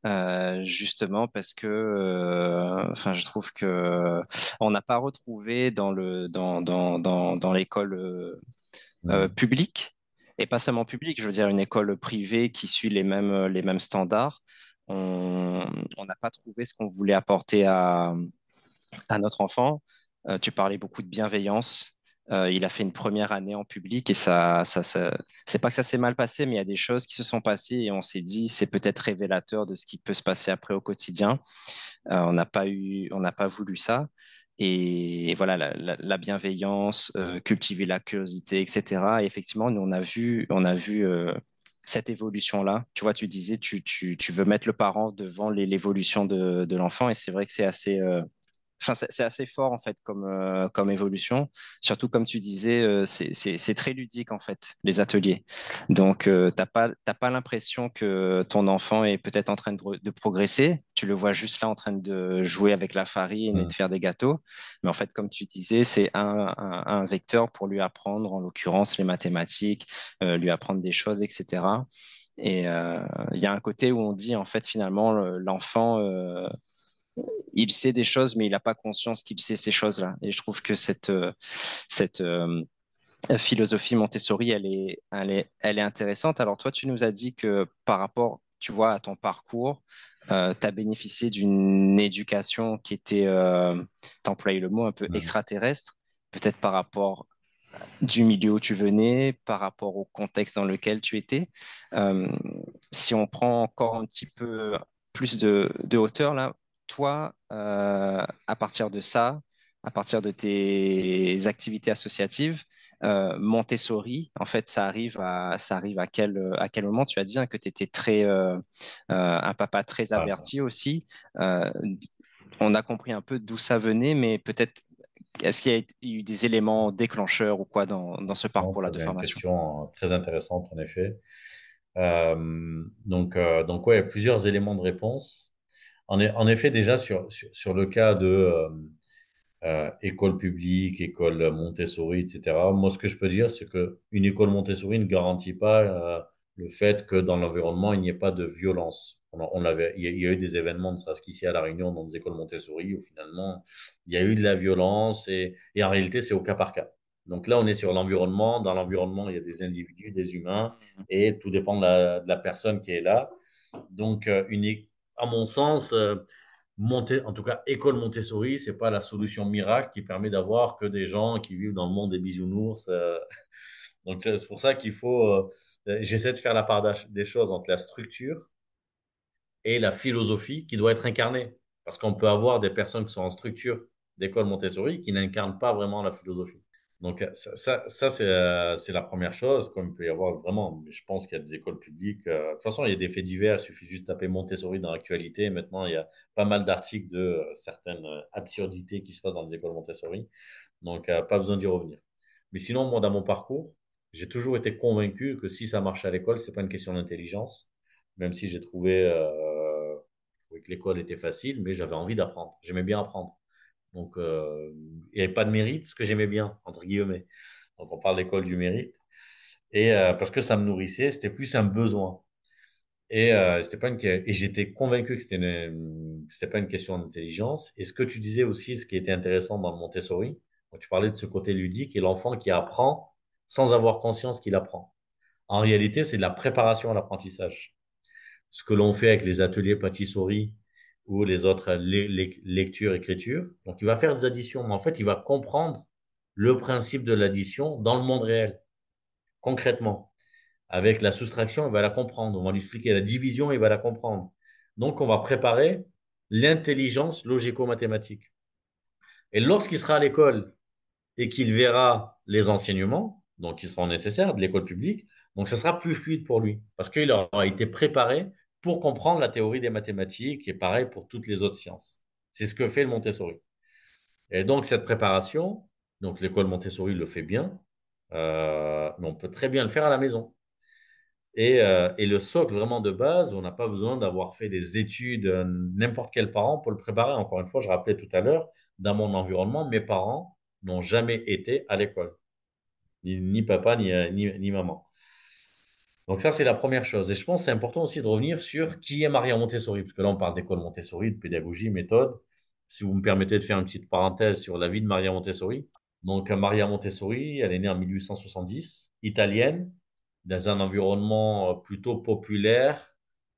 Euh, justement parce que euh, enfin je trouve que on n'a pas retrouvé dans le dans dans dans, dans l'école publique et pas seulement publique je veux dire une école privée qui suit les mêmes les mêmes standards on n'a pas trouvé ce qu'on voulait apporter à notre enfant tu parlais beaucoup de bienveillance euh, il a fait une première année en public et ça, ça, c'est pas que ça s'est mal passé, mais il y a des choses qui se sont passées et on s'est dit c'est peut-être révélateur de ce qui peut se passer après au quotidien. Euh, on n'a pas eu, on n'a pas voulu ça. Et, voilà, la, bienveillance, euh, cultiver la curiosité, etc. Et effectivement, nous on a vu, on a vu cette évolution-là. Tu vois, tu disais, tu, tu, veux mettre le parent devant l'évolution de, de l'enfant, et c'est vrai que c'est assez, euh, c'est assez fort en fait comme, euh, comme évolution. Surtout comme tu disais, euh, c'est très ludique en fait les ateliers. Donc euh, t'as pas pas l'impression que ton enfant est peut-être en train de, progresser. Tu le vois juste là en train de jouer avec la farine et de faire des gâteaux. Mais en fait, comme tu disais, c'est un, un, vecteur pour lui apprendre, en l'occurrence les mathématiques, lui apprendre des choses, etc. Et il y a un côté où on dit en fait finalement l'enfant il sait des choses, mais il n'a pas conscience qu'il sait ces choses-là. Et je trouve que cette, euh, cette euh, philosophie Montessori, elle est, elle, est, elle est intéressante. Alors toi, tu nous as dit que par rapport, tu vois, à ton parcours, euh, tu as bénéficié d'une éducation qui était, tu employé le mot un peu extraterrestre, peut-être par rapport du milieu où tu venais, par rapport au contexte dans lequel tu étais. si on prend encore un petit peu plus de, de hauteur, là, toi, euh, à partir de ça, à partir de tes activités associatives, euh, Montessori, en fait, ça arrive à, ça arrive à quel, à quel moment? Tu as dit hein, que tu étais très, euh, un papa très averti aussi. on a compris un peu d'où ça venait, mais peut-être est-ce qu'il y a eu des éléments déclencheurs ou quoi dans, dans ce parcours-là de formation Une question très intéressante, en effet. donc, donc ouais, plusieurs éléments de réponse. En, effet, déjà sur, sur, le cas de euh, euh, école publique, école Montessori, etc., moi, ce que je peux dire, c'est qu'une école Montessori ne garantit pas euh, le fait que dans l'environnement, il n'y ait pas de violence. On, avait, il, y a, eu des événements, ne serait-ce qu'ici à La Réunion, dans des écoles Montessori, où finalement, il y a eu de la violence et, et en réalité, c'est au cas par cas. Donc là, on est sur l'environnement. Dans l'environnement, il y a des individus, des humains, et tout dépend de la, de la personne qui est là. Donc, une, à mon sens, euh, en tout cas, école Montessori, c'est pas la solution miracle qui permet d'avoir que des gens qui vivent dans le monde des bisounours. Euh. Donc, c'est pour ça qu'il faut. Euh, j'essaie de faire la part des choses entre la structure et la philosophie qui doit être incarnée. Parce qu'on peut avoir des personnes qui sont en structure d'école Montessori qui n'incarnent pas vraiment la philosophie. Donc, ça, ça, euh, c'est la première chose, comme il peut y avoir vraiment. Je pense qu'il y a des écoles publiques. Euh, de toute façon, il y a des faits divers. Il suffit juste de taper Montessori dans l'actualité. Maintenant, il y a pas mal d'articles de euh, certaines absurdités qui se passent dans les écoles Montessori. Donc, pas besoin d'y revenir. Mais sinon, moi, dans mon parcours, j'ai toujours été convaincu que si ça marche à l'école, ce n'est pas une question d'intelligence. Même si j'ai trouvé que l'école était facile, mais j'avais envie d'apprendre. J'aimais bien apprendre. Donc, euh, il n'y avait pas de mérite, parce que j'aimais bien, entre guillemets. Donc, on parle d'école du mérite. Et euh, parce que ça me nourrissait, c'était plus un besoin. Et, euh, pas une... et j'étais convaincu que ce n'était pas une question d'intelligence. Et ce que tu disais aussi, ce qui était intéressant dans le Montessori, tu parlais de ce côté ludique et l'enfant qui apprend sans avoir conscience qu'il apprend. En réalité, c'est de la préparation à l'apprentissage. Ce que l'on fait avec les ateliers pâtisserie ou les autres lectures, écritures. Donc, il va faire des additions, mais en fait, il va comprendre le principe de l'addition dans le monde réel, concrètement. Avec la soustraction, il va la comprendre. On va lui expliquer la division, il va la comprendre. Donc, on va préparer l'intelligence logico-mathématique. Et lorsqu'il sera à l'école et qu'il verra les enseignements, donc qui seront nécessaires de l'école publique, donc ça sera plus fluide pour lui, parce qu'il aura été préparé pour comprendre la théorie des mathématiques et pareil pour toutes les autres sciences. C'est ce que fait le Montessori. Et donc, cette préparation, donc l'école Montessori le fait bien, euh, mais on peut très bien le faire à la maison. Et, euh, et le socle vraiment de base, on n'a pas besoin d'avoir fait des études, euh, n'importe quel parent pour le préparer. Encore une fois, je rappelais tout à l'heure, dans mon environnement, mes parents n'ont jamais été à l'école, ni, papa, ni, ni maman. Donc ça, c'est la première chose. Et je pense que c'est important aussi de revenir sur qui est Maria Montessori, parce que là, on parle d'école Montessori, de pédagogie, méthode. Si vous me permettez de faire une petite parenthèse sur la vie de Maria Montessori. Donc Maria Montessori, elle est née en 1870, italienne, dans un environnement euh, plutôt populaire,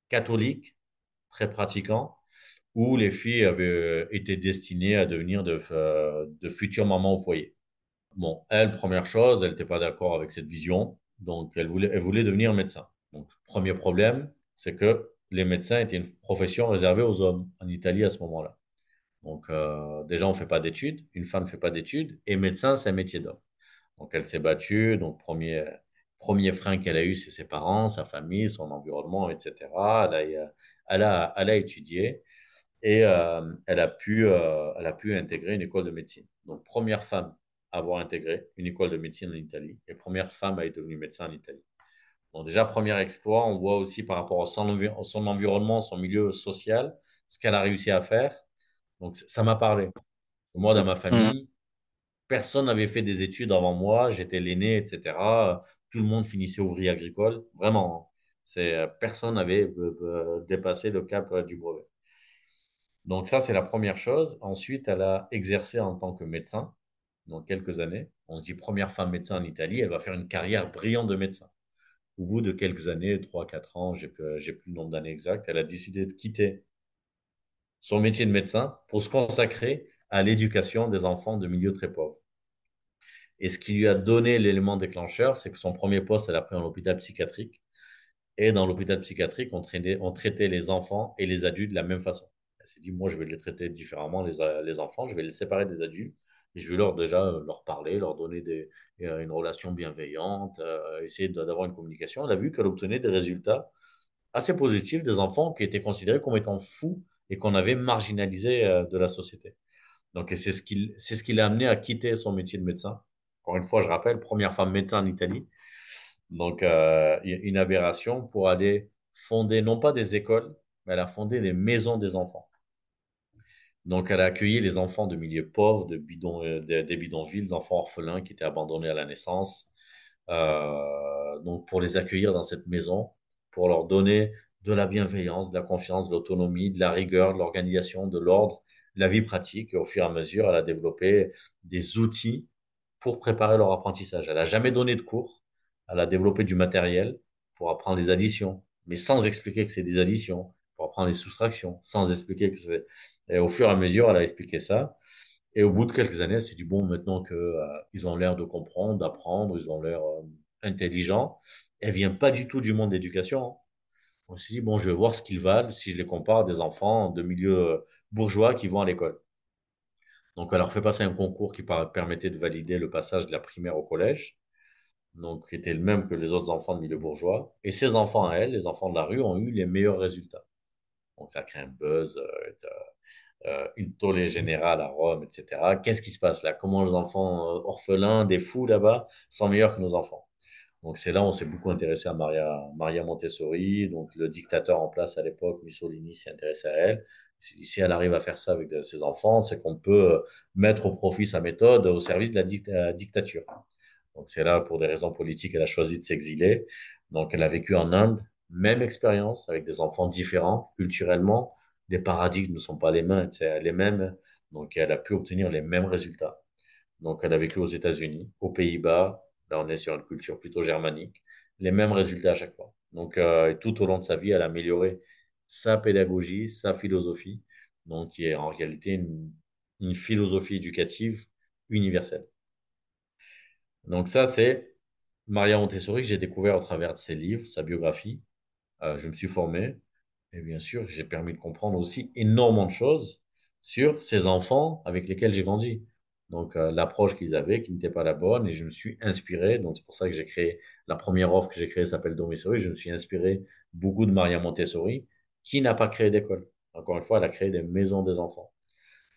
catholique, très pratiquant, où les filles avaient euh, été destinées à devenir de, euh, de futures mamans au foyer. Bon, elle, première chose, elle n'était pas d'accord avec cette vision. Donc, elle voulait, devenir médecin. Donc, premier problème, c'est que les médecins étaient une profession réservée aux hommes en Italie à ce moment-là. Donc, euh, déjà, on ne fait pas d'études, une femme ne fait pas d'études, et médecin, c'est un métier d'homme. Donc, elle s'est battue. Donc, premier, premier frein qu'elle a eu, c'est ses parents, sa famille, son environnement, etc. Elle a, elle a, étudié et euh, elle, a pu, euh, elle a pu intégrer une école de médecine. Donc, première femme avoir intégré une école de médecine en Italie et première femme à être devenue médecin en Italie. Donc, déjà, premier exploit, on voit aussi par rapport à son, son environnement, son milieu social, ce qu'elle a réussi à faire. Donc, ça m'a parlé. Moi, dans ma famille, personne n'avait fait des études avant moi, j'étais l'aîné, etc. Tout le monde finissait ouvrier agricole. Vraiment, c'est personne n'avait euh, euh, dépassé le cap euh, du brevet. Donc ça, c'est la première chose. Ensuite, elle a exercé en tant que médecin dans quelques années. On se dit première femme médecin en Italie, elle va faire une carrière brillante de médecin. Au bout de quelques années, 3-4 ans, j'ai plus, le nombre d'années exactes, elle a décidé de quitter son métier de médecin pour se consacrer à l'éducation des enfants de milieux très pauvres. Et ce qui lui a donné l'élément déclencheur, c'est que son premier poste, elle a pris en hôpital psychiatrique. Et dans l'hôpital psychiatrique, on traitait, les enfants et les adultes de la même façon. Elle s'est dit, moi, je vais les traiter différemment, les, enfants, je vais les séparer des adultes. Je vais leur déjà euh, leur parler, leur donner euh, une relation bienveillante, euh, essayer d'avoir une communication. Elle a vu qu'elle obtenait des résultats assez positifs des enfants qui étaient considérés comme étant fous et qu'on avait marginalisés de la société. Donc, c'est ce qui, c'est ce l'a amené à quitter son métier de médecin. Encore une fois, je rappelle, première femme médecin en Italie. Donc, une aberration pour aller fonder, non pas des écoles, mais elle a fondé des maisons des enfants. Donc, elle a accueilli les enfants de milieux pauvres, de bidons, euh, des bidonvilles, des enfants orphelins qui étaient abandonnés à la naissance. Euh, donc, pour les accueillir dans cette maison, pour leur donner de la bienveillance, de la confiance, de l'autonomie, de la rigueur, de l'organisation, de l'ordre, la vie pratique. Au fur et à mesure, elle a développé des outils pour préparer leur apprentissage. Elle n'a jamais donné de cours. Elle a développé du matériel pour apprendre les additions, mais sans expliquer que c'est des additions, pour apprendre les soustractions, sans expliquer que c'est. Et au fur et à mesure, elle a expliqué ça. Et au bout de quelques années, elle s'est dit bon, maintenant qu'ils euh, ont l'air de comprendre, d'apprendre, ils ont l'air euh, intelligents, elle vient pas du tout du monde d'éducation. On s'est dit bon, je vais voir ce qu'ils valent si je les compare à des enfants de milieu euh, bourgeois qui vont à l'école. Donc, elle leur fait passer un concours qui permettait de valider le passage de la primaire au collège, donc qui était le même que les autres enfants de milieu bourgeois. Et ces enfants à elle, les enfants de la rue, ont eu les meilleurs résultats. Donc, ça crée un buzz, euh, euh, une tollée générale à Rome, etc. Qu'est-ce qui se passe là? Comment les enfants euh, orphelins, des fous là-bas, sont meilleurs que nos enfants? Donc c'est là où on s'est beaucoup intéressé à Maria, Maria Montessori, donc le dictateur en place à l'époque, Mussolini s'est intéressé à elle. Si, elle arrive à faire ça avec ses enfants, c'est qu'on peut mettre au profit sa méthode au service de la, dictature. Donc c'est là, pour des raisons politiques, elle a choisi de s'exiler. Donc elle a vécu en Inde, même expérience, avec des enfants différents culturellement. Les paradigmes ne sont pas les mêmes, les mêmes. Donc elle a pu obtenir les mêmes résultats. Donc elle a vécu aux États-Unis, aux Pays-Bas, Là, on est sur une culture plutôt germanique. Les mêmes résultats à chaque fois. Donc, euh, tout au long de sa vie, elle a amélioré sa pédagogie, sa philosophie, donc qui est en réalité une, philosophie éducative universelle. Donc ça, c'est Maria Montessori que j'ai découvert au travers de ses livres, sa biographie. Euh, je me suis formé et bien sûr, j'ai permis de comprendre aussi énormément de choses sur ces enfants avec lesquels j'ai grandi. Donc, euh, l'approche qu'ils avaient, qui n'était pas la bonne, et je me suis inspiré. Donc, c'est pour ça que j'ai créé la première offre que j'ai créée s'appelle Domessori. Je me suis inspiré beaucoup de Maria Montessori, qui n'a pas créé d'école. Encore une fois, elle a créé des maisons des enfants.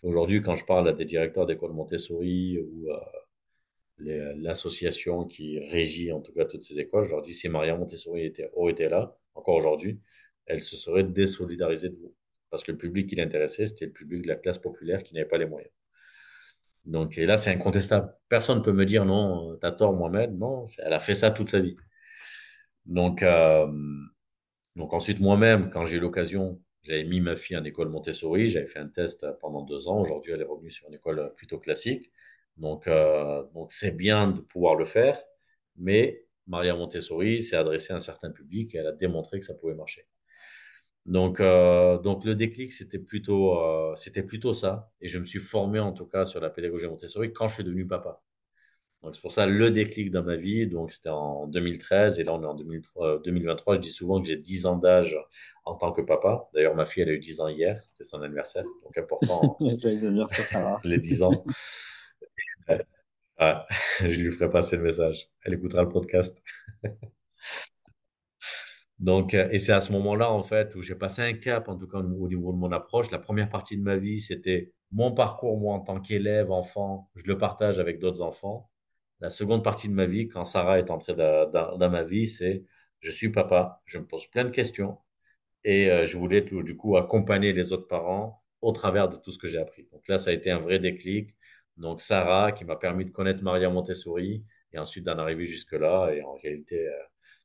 Aujourd'hui, quand je parle à des directeurs d'école Montessori ou euh, l'association qui régit en tout cas toutes ces écoles, je leur dis si Maria Montessori était, aurait là, encore aujourd'hui, elle se serait désolidarisée de vous. Parce que le public qui l'intéressait, c'était le public de la classe populaire qui n'avait pas les moyens. Donc, et là, c'est incontestable. Personne ne peut me dire non, t'as tort, Mohamed. Non, elle a fait ça toute sa vie. Donc, euh, donc ensuite, moi-même, quand j'ai eu l'occasion, j'avais mis ma fille en école Montessori. J'avais fait un test pendant deux ans. Aujourd'hui, elle est revenue sur une école plutôt classique. Donc, euh, donc c'est bien de pouvoir le faire. Mais Maria Montessori s'est adressée à un certain public et elle a démontré que ça pouvait marcher. Donc, euh, donc le déclic, c'était plutôt, euh, c'était plutôt ça. Et je me suis formé en tout cas sur la pédagogie Montessori quand je suis devenu papa. Donc c'est pour ça le déclic dans ma vie. Donc c'était en 2013 et là on est en 2023. Je dis souvent que j'ai 10 ans d'âge en tant que papa. D'ailleurs ma fille elle a eu 10 ans hier, c'était son anniversaire. Donc important. ça. Les 10 ans. je lui ferai passer le message. Elle écoutera le podcast. Donc, euh, et c'est à ce moment-là, en fait, où j'ai passé un cap, en tout cas au niveau de mon approche. La première partie de ma vie, c'était mon parcours, moi, en tant qu'élève, enfant, je le partage avec d'autres enfants. La seconde partie de ma vie, quand Sarah est entrée dans, ma vie, c'est je suis papa, je me pose plein de questions et euh, je voulais tout, du coup accompagner les autres parents au travers de tout ce que j'ai appris. Donc là, ça a été un vrai déclic. Donc Sarah, qui m'a permis de connaître Maria Montessori et ensuite d'en arriver jusque-là. Et en réalité, euh,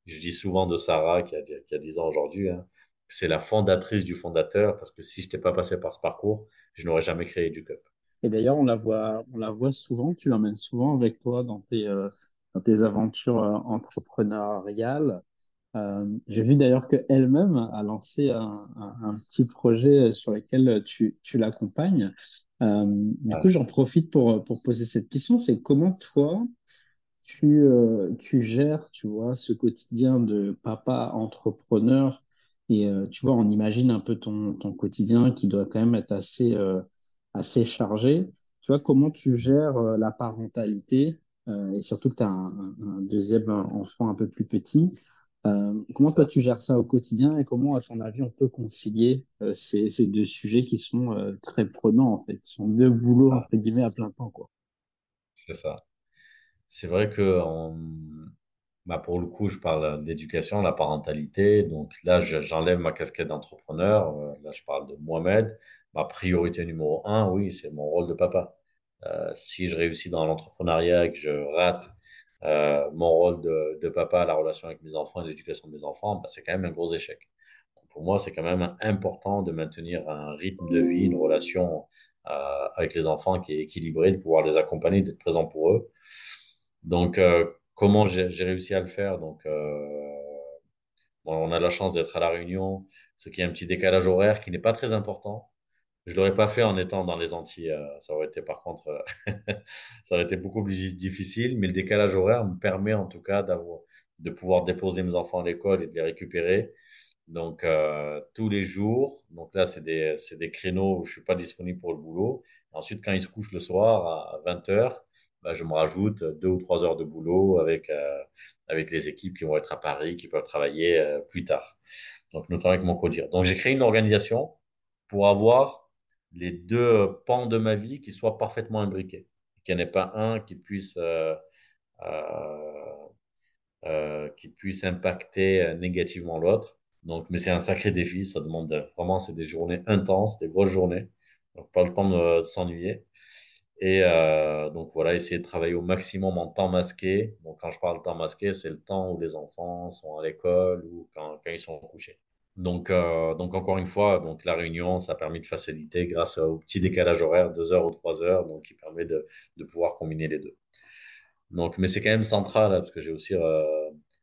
je dis souvent de Sarah, qui a, qui a 10 ans aujourd'hui, hein, c'est la fondatrice du fondateur, parce que si je n'étais pas passé par ce parcours, je n'aurais jamais créé du cup. Et d'ailleurs, on la voit, on la voit souvent, tu l'emmènes souvent avec toi dans tes, euh, dans tes aventures euh, entrepreneuriales. J'ai vu d'ailleurs qu'elle-même a lancé un, un, un, petit projet sur lequel tu, tu l'accompagnes. Euh, du coup, j'en profite pour, pour poser cette question. C'est comment toi, tu, euh, tu gères, tu vois, ce quotidien de papa entrepreneur et euh, tu vois, on imagine un peu ton, ton quotidien qui doit quand même être assez, euh, assez chargé. Tu vois, comment tu gères la parentalité et surtout que tu as un, un, deuxième enfant un peu plus petit. Comment toi tu gères ça au quotidien et comment, à ton avis, on peut concilier ces, ces, deux sujets qui sont très prenants en fait, qui sont deux boulots entre guillemets à plein temps, quoi? C'est ça. C'est vrai que bah pour le coup, je parle d'éducation, la parentalité. Donc là, j'enlève ma casquette d'entrepreneur. Euh, là, je parle de Mohamed. Ma priorité numéro un, oui, c'est mon rôle de papa. Euh, si je réussis dans l'entrepreneuriat et que je rate euh, mon rôle de, papa, la relation avec mes enfants et l'éducation de mes enfants, bah, c'est quand même un gros échec. pour moi, c'est quand même important de maintenir un rythme de vie, une relation avec les enfants qui est équilibrée, de pouvoir les accompagner, d'être présent pour eux. Donc, euh, comment j'ai réussi à le faire? Donc, euh, on a la chance d'être à La Réunion, ce qui est un petit décalage horaire qui n'est pas très important. Je ne l'aurais pas fait en étant dans les Antilles. Euh, ça aurait été par contre, ça aurait été beaucoup plus difficile, mais le décalage horaire me permet en tout cas de pouvoir déposer mes enfants à l'école et de les récupérer. Donc, tous les jours, donc là, c'est des, des, créneaux où je suis pas disponible pour le boulot. Ensuite, quand ils se couchent le soir à 20 h bah, je me rajoute deux ou trois heures de boulot avec, euh, avec les équipes qui vont être à Paris, qui peuvent travailler euh, plus tard. Donc, notamment avec mon codir. Donc, j'ai créé une organisation pour avoir les deux pans de ma vie qui soient parfaitement imbriqués. Qu'il n'y en ait pas un qui puisse, euh, qui puisse impacter négativement l'autre. Donc, mais c'est un sacré défi. Ça demande vraiment, c'est des journées intenses, des grosses journées. Donc, pas le temps de s'ennuyer. Et euh, donc voilà, essayer de travailler au maximum en temps masqué. Donc quand je parle de temps masqué, c'est le temps où les enfants sont à l'école ou quand, quand, ils sont couchés. Donc, euh, donc encore une fois, donc la réunion, ça a permis de faciliter grâce au petit décalage horaire, deux heures ou trois heures, donc qui permet de, de pouvoir combiner les deux. Donc, mais c'est quand même central hein, parce que j'ai aussi, euh,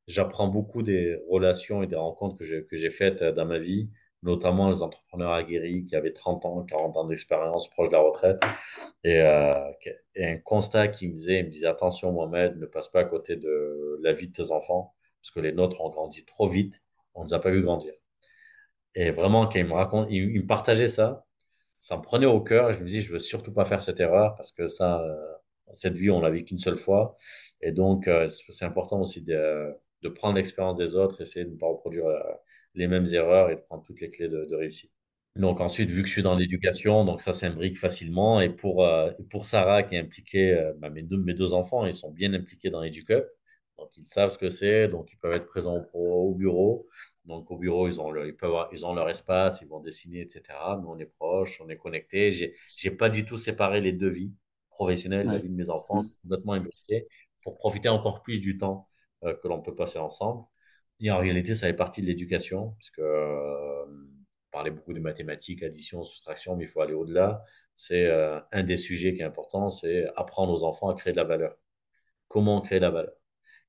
j'apprends beaucoup des relations et des rencontres que j'ai faites dans ma vie notamment les entrepreneurs aguerris qui avaient 30 ans, 40 ans d'expérience proche de la retraite. Et, euh, un constat qui me disait, il me disait attention Mohamed, ne passe pas à côté de la vie de tes enfants, parce que les nôtres ont grandi trop vite, on ne les a pas vu grandir. Et vraiment, quand il me raconte, il, me partageait ça, ça me prenait au cœur je me dis, je veux surtout pas faire cette erreur parce que ça, euh, cette vie, on l'a vu qu'une seule fois. Et donc, euh, c'est important aussi de, de prendre l'expérience des autres, essayer de ne pas reproduire euh, les mêmes erreurs et de prendre toutes les clés de, réussite. Donc ensuite, vu que je suis dans l'éducation, donc ça s'imbrique facilement. Et pour, pour Sarah qui est impliquée, bah, mes, deux, mes deux enfants, ils sont bien impliqués dans EduCup. Donc ils savent ce que c'est, donc ils peuvent être présents au bureau. Donc au bureau, ils ont, ils, peuvent ils ont leur espace, ils vont dessiner, etc. Nous, on est proches, on est connectés. J'ai, j'ai pas du tout séparé les deux vies, professionnelles, la vie de mes enfants, complètement imbriquées, pour profiter encore plus du temps euh, que l'on peut passer ensemble. Et en réalité, ça fait partie de l'éducation, puisque euh, on parlait beaucoup de mathématiques, addition, soustraction, mais il faut aller au-delà. C'est euh, un des sujets qui est important, c'est apprendre aux enfants à créer de la valeur. Comment créer de la valeur?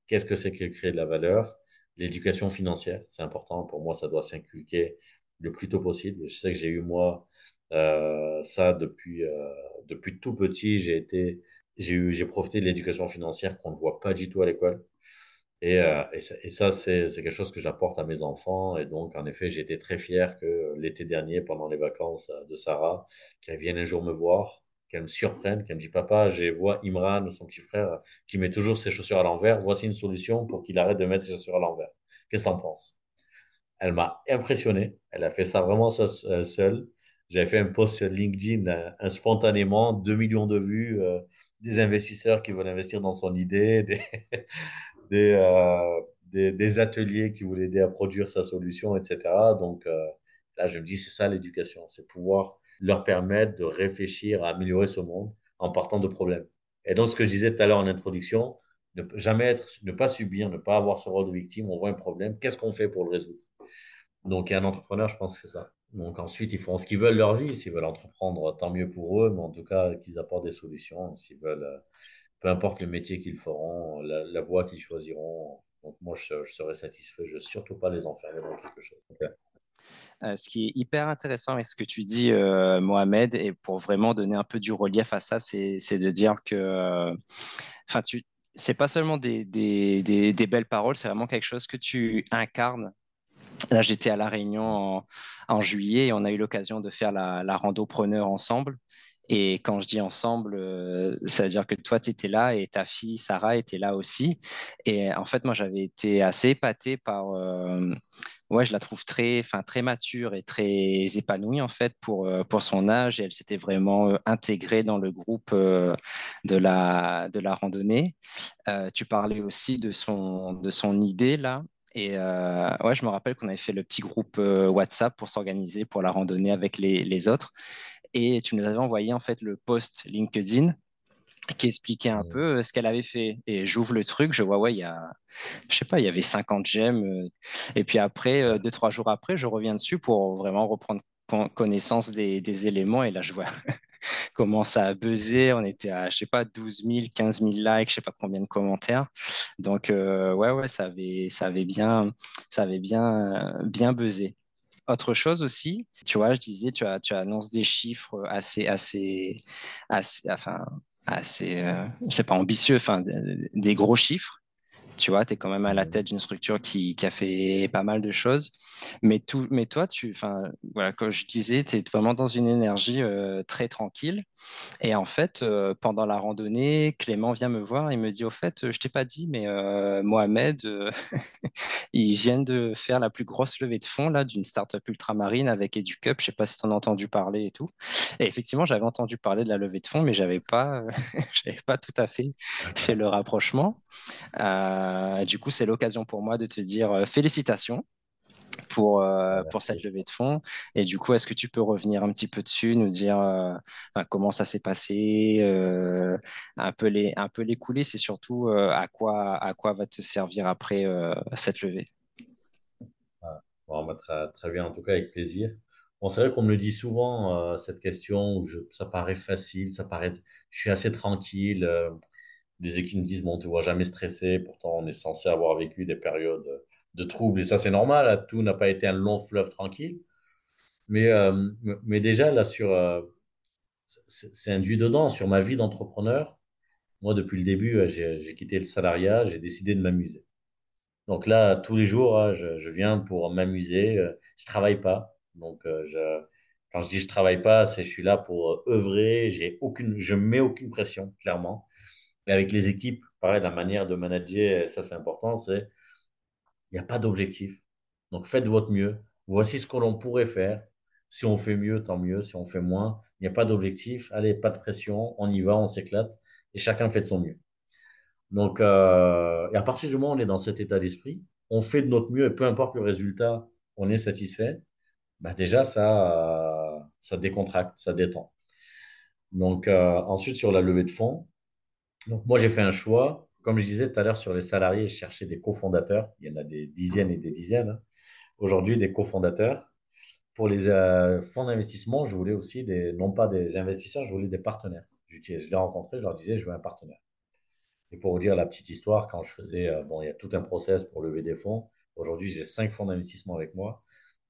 Qu'est-ce que c'est que créer de la valeur? L'éducation financière, c'est important. Pour moi, ça doit s'inculquer le plus tôt possible. Je sais que j'ai eu, moi, euh, ça depuis, euh, depuis tout petit. J'ai été, j'ai eu, j'ai profité de l'éducation financière qu'on ne voit pas du tout à l'école. Et, euh, et, ça, ça c'est quelque chose que j'apporte à mes enfants. Et donc, en effet, j'ai été très fier que l'été dernier, pendant les vacances de Sarah, qu'elle vienne un jour me voir, qu'elle me surprenne, qu'elle me dit Papa, j'ai vois Imran, son petit frère, qui met toujours ses chaussures à l'envers. Voici une solution pour qu'il arrête de mettre ses chaussures à l'envers. Qu'est-ce que tu en penses? Elle m'a impressionné. Elle a fait ça vraiment seule. J'avais fait un post sur LinkedIn un, spontanément, 2 millions de vues, euh, des investisseurs qui veulent investir dans son idée, des, euh, des, des, ateliers qui voulaient aider à produire sa solution, etc. Donc euh, là, je me dis, c'est ça l'éducation, c'est pouvoir leur permettre de réfléchir à améliorer ce monde en partant de problèmes. Et donc, ce que je disais tout à l'heure en introduction, ne jamais être, ne pas subir, ne pas avoir ce rôle de victime, on voit un problème, qu'est-ce qu'on fait pour le résoudre? Donc, un entrepreneur, je pense que c'est ça. Donc ensuite, ils feront ce qu'ils veulent leur vie. S'ils veulent entreprendre, tant mieux pour eux, mais en tout cas, qu'ils apportent des solutions. S'ils veulent, euh, peu importe le métier qu'ils feront, la, voie qu'ils choisiront. Donc moi, je, serai satisfait. Je ne veux surtout pas les enfermer dans quelque chose. Euh, ce qui est hyper intéressant avec ce que tu dis, euh, Mohamed, et pour vraiment donner un peu du relief à ça, c'est de dire que, enfin, tu, c'est pas seulement des, belles paroles, c'est vraiment quelque chose que tu incarnes Là, j'étais à La Réunion en, juillet et on a eu l'occasion de faire la, la rando preneur ensemble. Et quand je dis ensemble, euh, ça veut dire que toi, tu étais là et ta fille, Sarah, était là aussi. Et en fait, moi, j'avais été assez épaté par... Euh, ouais, je la trouve très, enfin, très mature et très épanouie, en fait, pour, euh, pour son âge. Elle s'était vraiment intégrée dans le groupe de, la, de la randonnée. tu parlais aussi de son, de son idée, là. Et euh, ouais, je me rappelle qu'on avait fait le petit groupe euh, WhatsApp pour s'organiser pour la randonnée avec les, les, autres. Et tu nous avais envoyé en fait le post LinkedIn qui expliquait un peu euh, ce qu'elle avait fait. Et j'ouvre le truc, je vois, ouais, il y a, je sais pas, il y avait 50 j'aime. Et puis après, deux, trois jours après, je reviens dessus pour vraiment reprendre connaissance des, des éléments. Et là, je vois comment ça a buzzé. On était à, je sais pas, 12 000, 15 000 likes, je sais pas combien de commentaires. Donc, euh, ouais, ouais, ça avait, ça avait bien, ça avait bien, bien buzzé. Autre chose aussi, tu vois, je disais, tu, as, tu annonces des chiffres assez, assez, assez, enfin, assez, euh, c'est pas ambitieux, enfin, des gros chiffres. Tu vois, tu es quand même à la tête d'une structure qui, qui, a fait pas mal de choses. Mais, tout, mais toi, tu, voilà, comme je disais, tu es vraiment dans une énergie euh, très tranquille. Et en fait, euh, pendant la randonnée, Clément vient me voir et me dit Au fait, je t'ai pas dit, mais euh, Mohamed, ils viennent de faire la plus grosse levée de fonds là, d'une startup ultramarine avec EduCup. Je sais pas si tu en as entendu parler et tout. Et effectivement, j'avais entendu parler de la levée de fonds, mais j'avais pas, j'avais pas tout à fait fait le rapprochement. Euh, du coup, c'est l'occasion pour moi de te dire euh, félicitations pour, euh, pour cette levée de fonds. Et du coup, est-ce que tu peux revenir un petit peu dessus, nous dire comment ça s'est passé, un peu les, un peu les coulisses et surtout à, quoi, à quoi va te servir après cette levée? Bon, bah, très, très, bien, en tout cas, avec plaisir. Bon, c'est vrai qu'on me le dit souvent, cette question, où je, ça paraît facile, ça paraît, je suis assez tranquille des équipes me disent, bon, tu ne vois jamais stressé, pourtant on est censé avoir vécu des périodes de troubles, et ça c'est normal, hein. tout n'a pas été un long fleuve tranquille. Mais, euh, mais déjà, là, sur, euh, c'est induit dedans, sur ma vie d'entrepreneur, moi depuis le début, euh, j'ai quitté le salariat, j'ai décidé de m'amuser. Donc là, tous les jours, hein, je, viens pour m'amuser, je travaille pas. Donc quand je dis je travaille pas, c'est je suis là pour œuvrer, j'ai aucune, je mets aucune pression, clairement. Et avec les équipes, pareil, la manière de manager, ça c'est important, c'est il n'y a pas d'objectif. Donc faites votre mieux. Voici ce que l'on pourrait faire. Si on fait mieux, tant mieux. Si on fait moins, il n'y a pas d'objectif. Allez, pas de pression. On y va, on s'éclate. Et chacun fait de son mieux. Donc, euh, à partir du moment où on est dans cet état d'esprit, on fait de notre mieux et peu importe le résultat, on est satisfait. Bah déjà, ça, ça décontracte, ça détend. Donc, euh, ensuite, sur la levée de fonds, donc, moi, j'ai fait un choix. Comme je disais tout à l'heure sur les salariés, je cherchais des cofondateurs. Il y en a des dizaines et des dizaines. Hein. Aujourd'hui, des cofondateurs. Pour les euh, fonds d'investissement, je voulais aussi des, non pas des investisseurs, je voulais des partenaires. Je, je les rencontrais, je leur disais, je veux un partenaire. Et pour vous dire la petite histoire, quand je faisais, euh, bon, il y a tout un process pour lever des fonds. Aujourd'hui, j'ai cinq fonds d'investissement avec moi.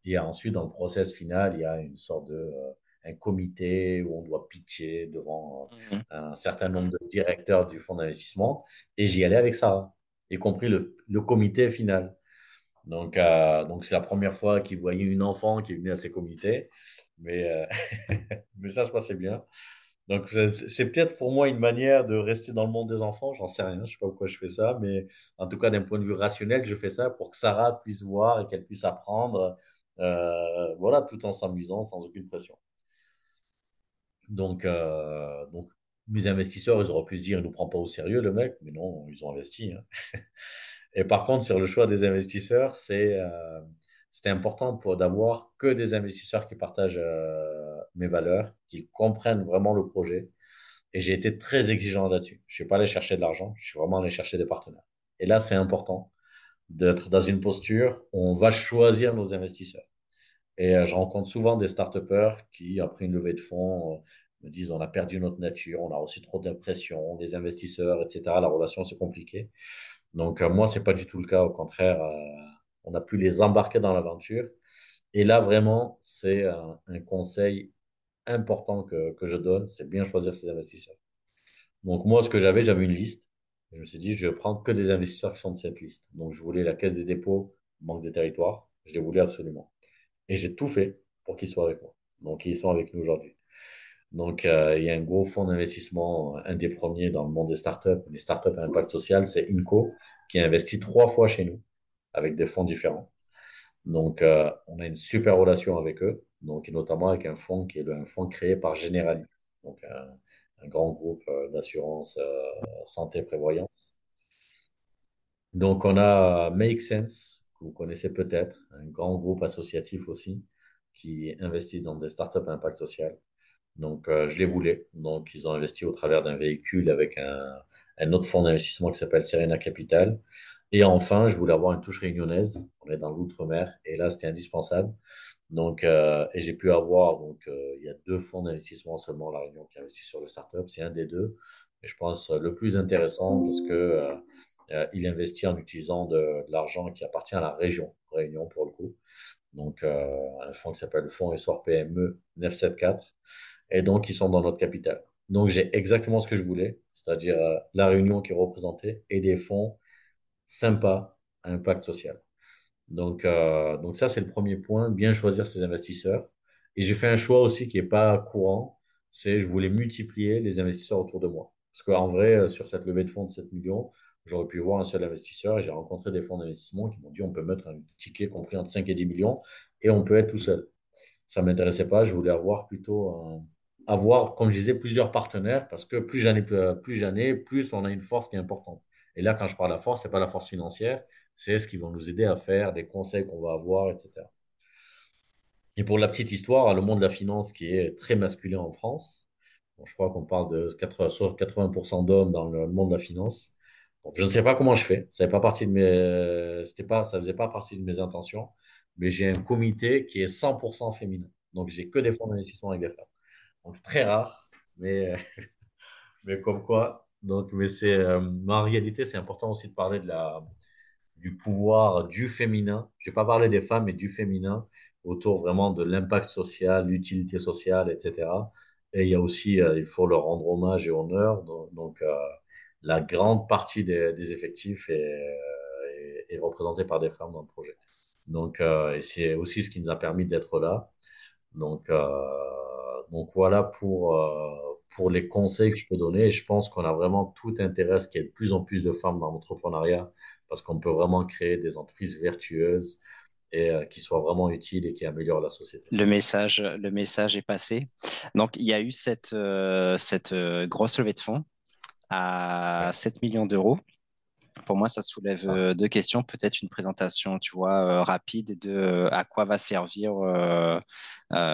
Et ensuite, dans le process final, il y a une sorte de, euh, un comité où on doit pitcher devant mmh. un certain nombre de directeurs du fonds d'investissement. Et j'y allais avec ça, y compris le, le comité final. Donc, euh, donc c'est la première fois qu'il voyait une enfant qui est venue à ces comités. Mais, euh, mais ça se passait bien. Donc, c'est peut-être pour moi une manière de rester dans le monde des enfants, j'en sais rien, je ne sais pas pourquoi je fais ça, mais en tout cas, d'un point de vue rationnel, je fais ça pour que Sarah puisse voir et qu'elle puisse apprendre, euh, voilà, tout en s'amusant, sans aucune pression. Donc, euh, donc, mes investisseurs, ils auraient pu se dire, il ne nous prend pas au sérieux, le mec, mais non, ils ont investi. Hein. et par contre, sur le choix des investisseurs, c'est euh, important d'avoir que des investisseurs qui partagent euh, mes valeurs, qui comprennent vraiment le projet. Et j'ai été très exigeant là-dessus. Je ne suis pas allé chercher de l'argent, je suis vraiment allé chercher des partenaires. Et là, c'est important d'être dans une posture où on va choisir nos investisseurs. Et euh, je rencontre souvent des start qui, après une levée de fonds, me disent on a perdu notre nature, on a reçu trop d'impression, les investisseurs, etc. La relation, c'est compliqué. Donc, moi, ce n'est pas du tout le cas. Au contraire, on a pu les embarquer dans l'aventure. Et là, vraiment, c'est un, conseil important que, je donne, c'est bien choisir ses investisseurs. Donc moi, ce que j'avais, j'avais une liste. Je me suis dit, je vais prendre que des investisseurs qui sont de cette liste. Donc je voulais la Caisse des dépôts, Banque des territoires. Je les voulais absolument. Et j'ai tout fait pour qu'ils soient avec moi. Donc ils sont avec nous aujourd'hui. Donc euh, il y a un gros fonds d'investissement, un des premiers dans le monde des startups, des startups à impact social, c'est INCO, qui a investi trois fois chez nous avec des fonds différents. Donc, euh, on a une super relation avec eux, notamment avec un fonds qui est un fonds créé par Generali, donc un, grand groupe euh, d'assurance santé prévoyance. Donc, on a Make Sense, que vous connaissez peut-être, un grand groupe associatif aussi, qui investit dans des startups à impact social. Donc, je les voulais. Donc, ils ont investi au travers d'un véhicule avec un, autre fonds d'investissement qui s'appelle Serena Capital, et enfin, je voulais avoir une touche réunionnaise. On est dans l'outre-mer et là, c'était indispensable. Donc, euh, et j'ai pu avoir, donc, euh, il y a deux fonds d'investissement seulement La Réunion qui investissent sur le startup. C'est un des deux. Et je pense le plus intéressant parce que euh, il investit en utilisant de, l'argent qui appartient à la région Réunion pour le coup. Donc, un fonds qui s'appelle le Fonds Essor PME 974. Et donc, ils sont dans notre capital. Donc, j'ai exactement ce que je voulais, c'est-à-dire la Réunion qui est représentée et des fonds sympa impact social. Donc, euh, donc ça, c'est le premier point, bien choisir ses investisseurs. Et j'ai fait un choix aussi qui n'est pas courant, c'est je voulais multiplier les investisseurs autour de moi. Parce qu'en vrai, euh, sur cette levée de fonds de 7 millions, j'aurais pu voir un seul investisseur et j'ai rencontré des fonds d'investissement qui m'ont dit on peut mettre un ticket compris entre 5 et 10 millions et on peut être tout seul. Ça ne m'intéressait pas, je voulais avoir plutôt avoir, comme je disais, plusieurs partenaires parce que plus j'en ai, plus j'en plus on a une force qui est importante. Et là, quand je parle de force, ce n'est pas la force financière, c'est ce qui va nous aider à faire, des conseils qu'on va avoir, etc. Et pour la petite histoire, le monde de la finance qui est très masculin en France, je crois qu'on parle de 80%, 80 d'hommes dans le monde de la finance. Donc, je ne sais pas comment je fais. Ça ne mes, ça faisait pas partie de mes intentions. Mais j'ai un comité qui est 100% féminin. Donc, j'ai que des fonds d'investissement avec des femmes. Donc, très rare, mais, mais comme quoi, donc, mais c'est, euh, en réalité, c'est important aussi de parler de la, du pouvoir du féminin. Je vais pas parler des femmes, mais du féminin autour vraiment de l'impact social, l'utilité sociale, etc. Et il y a aussi, euh, il faut leur rendre hommage et honneur. Donc, euh, la grande partie des, effectifs est, représentée par des femmes dans le projet. Donc, c'est aussi ce qui nous a permis d'être là. Donc, donc voilà pour pour les conseils que je peux donner. je pense qu'on a vraiment tout intérêt à ce qu'il y ait de plus en plus de femmes dans l'entrepreneuriat parce qu'on peut vraiment créer des entreprises vertueuses et euh, qui soient vraiment utiles et qui améliorent la société. Le message, le message est passé. Donc, il y a eu cette, euh, cette euh, grosse levée de fonds à 7 millions d'euros. Pour moi, ça soulève ah. deux questions. Peut-être une présentation, tu vois, rapide de à quoi va servir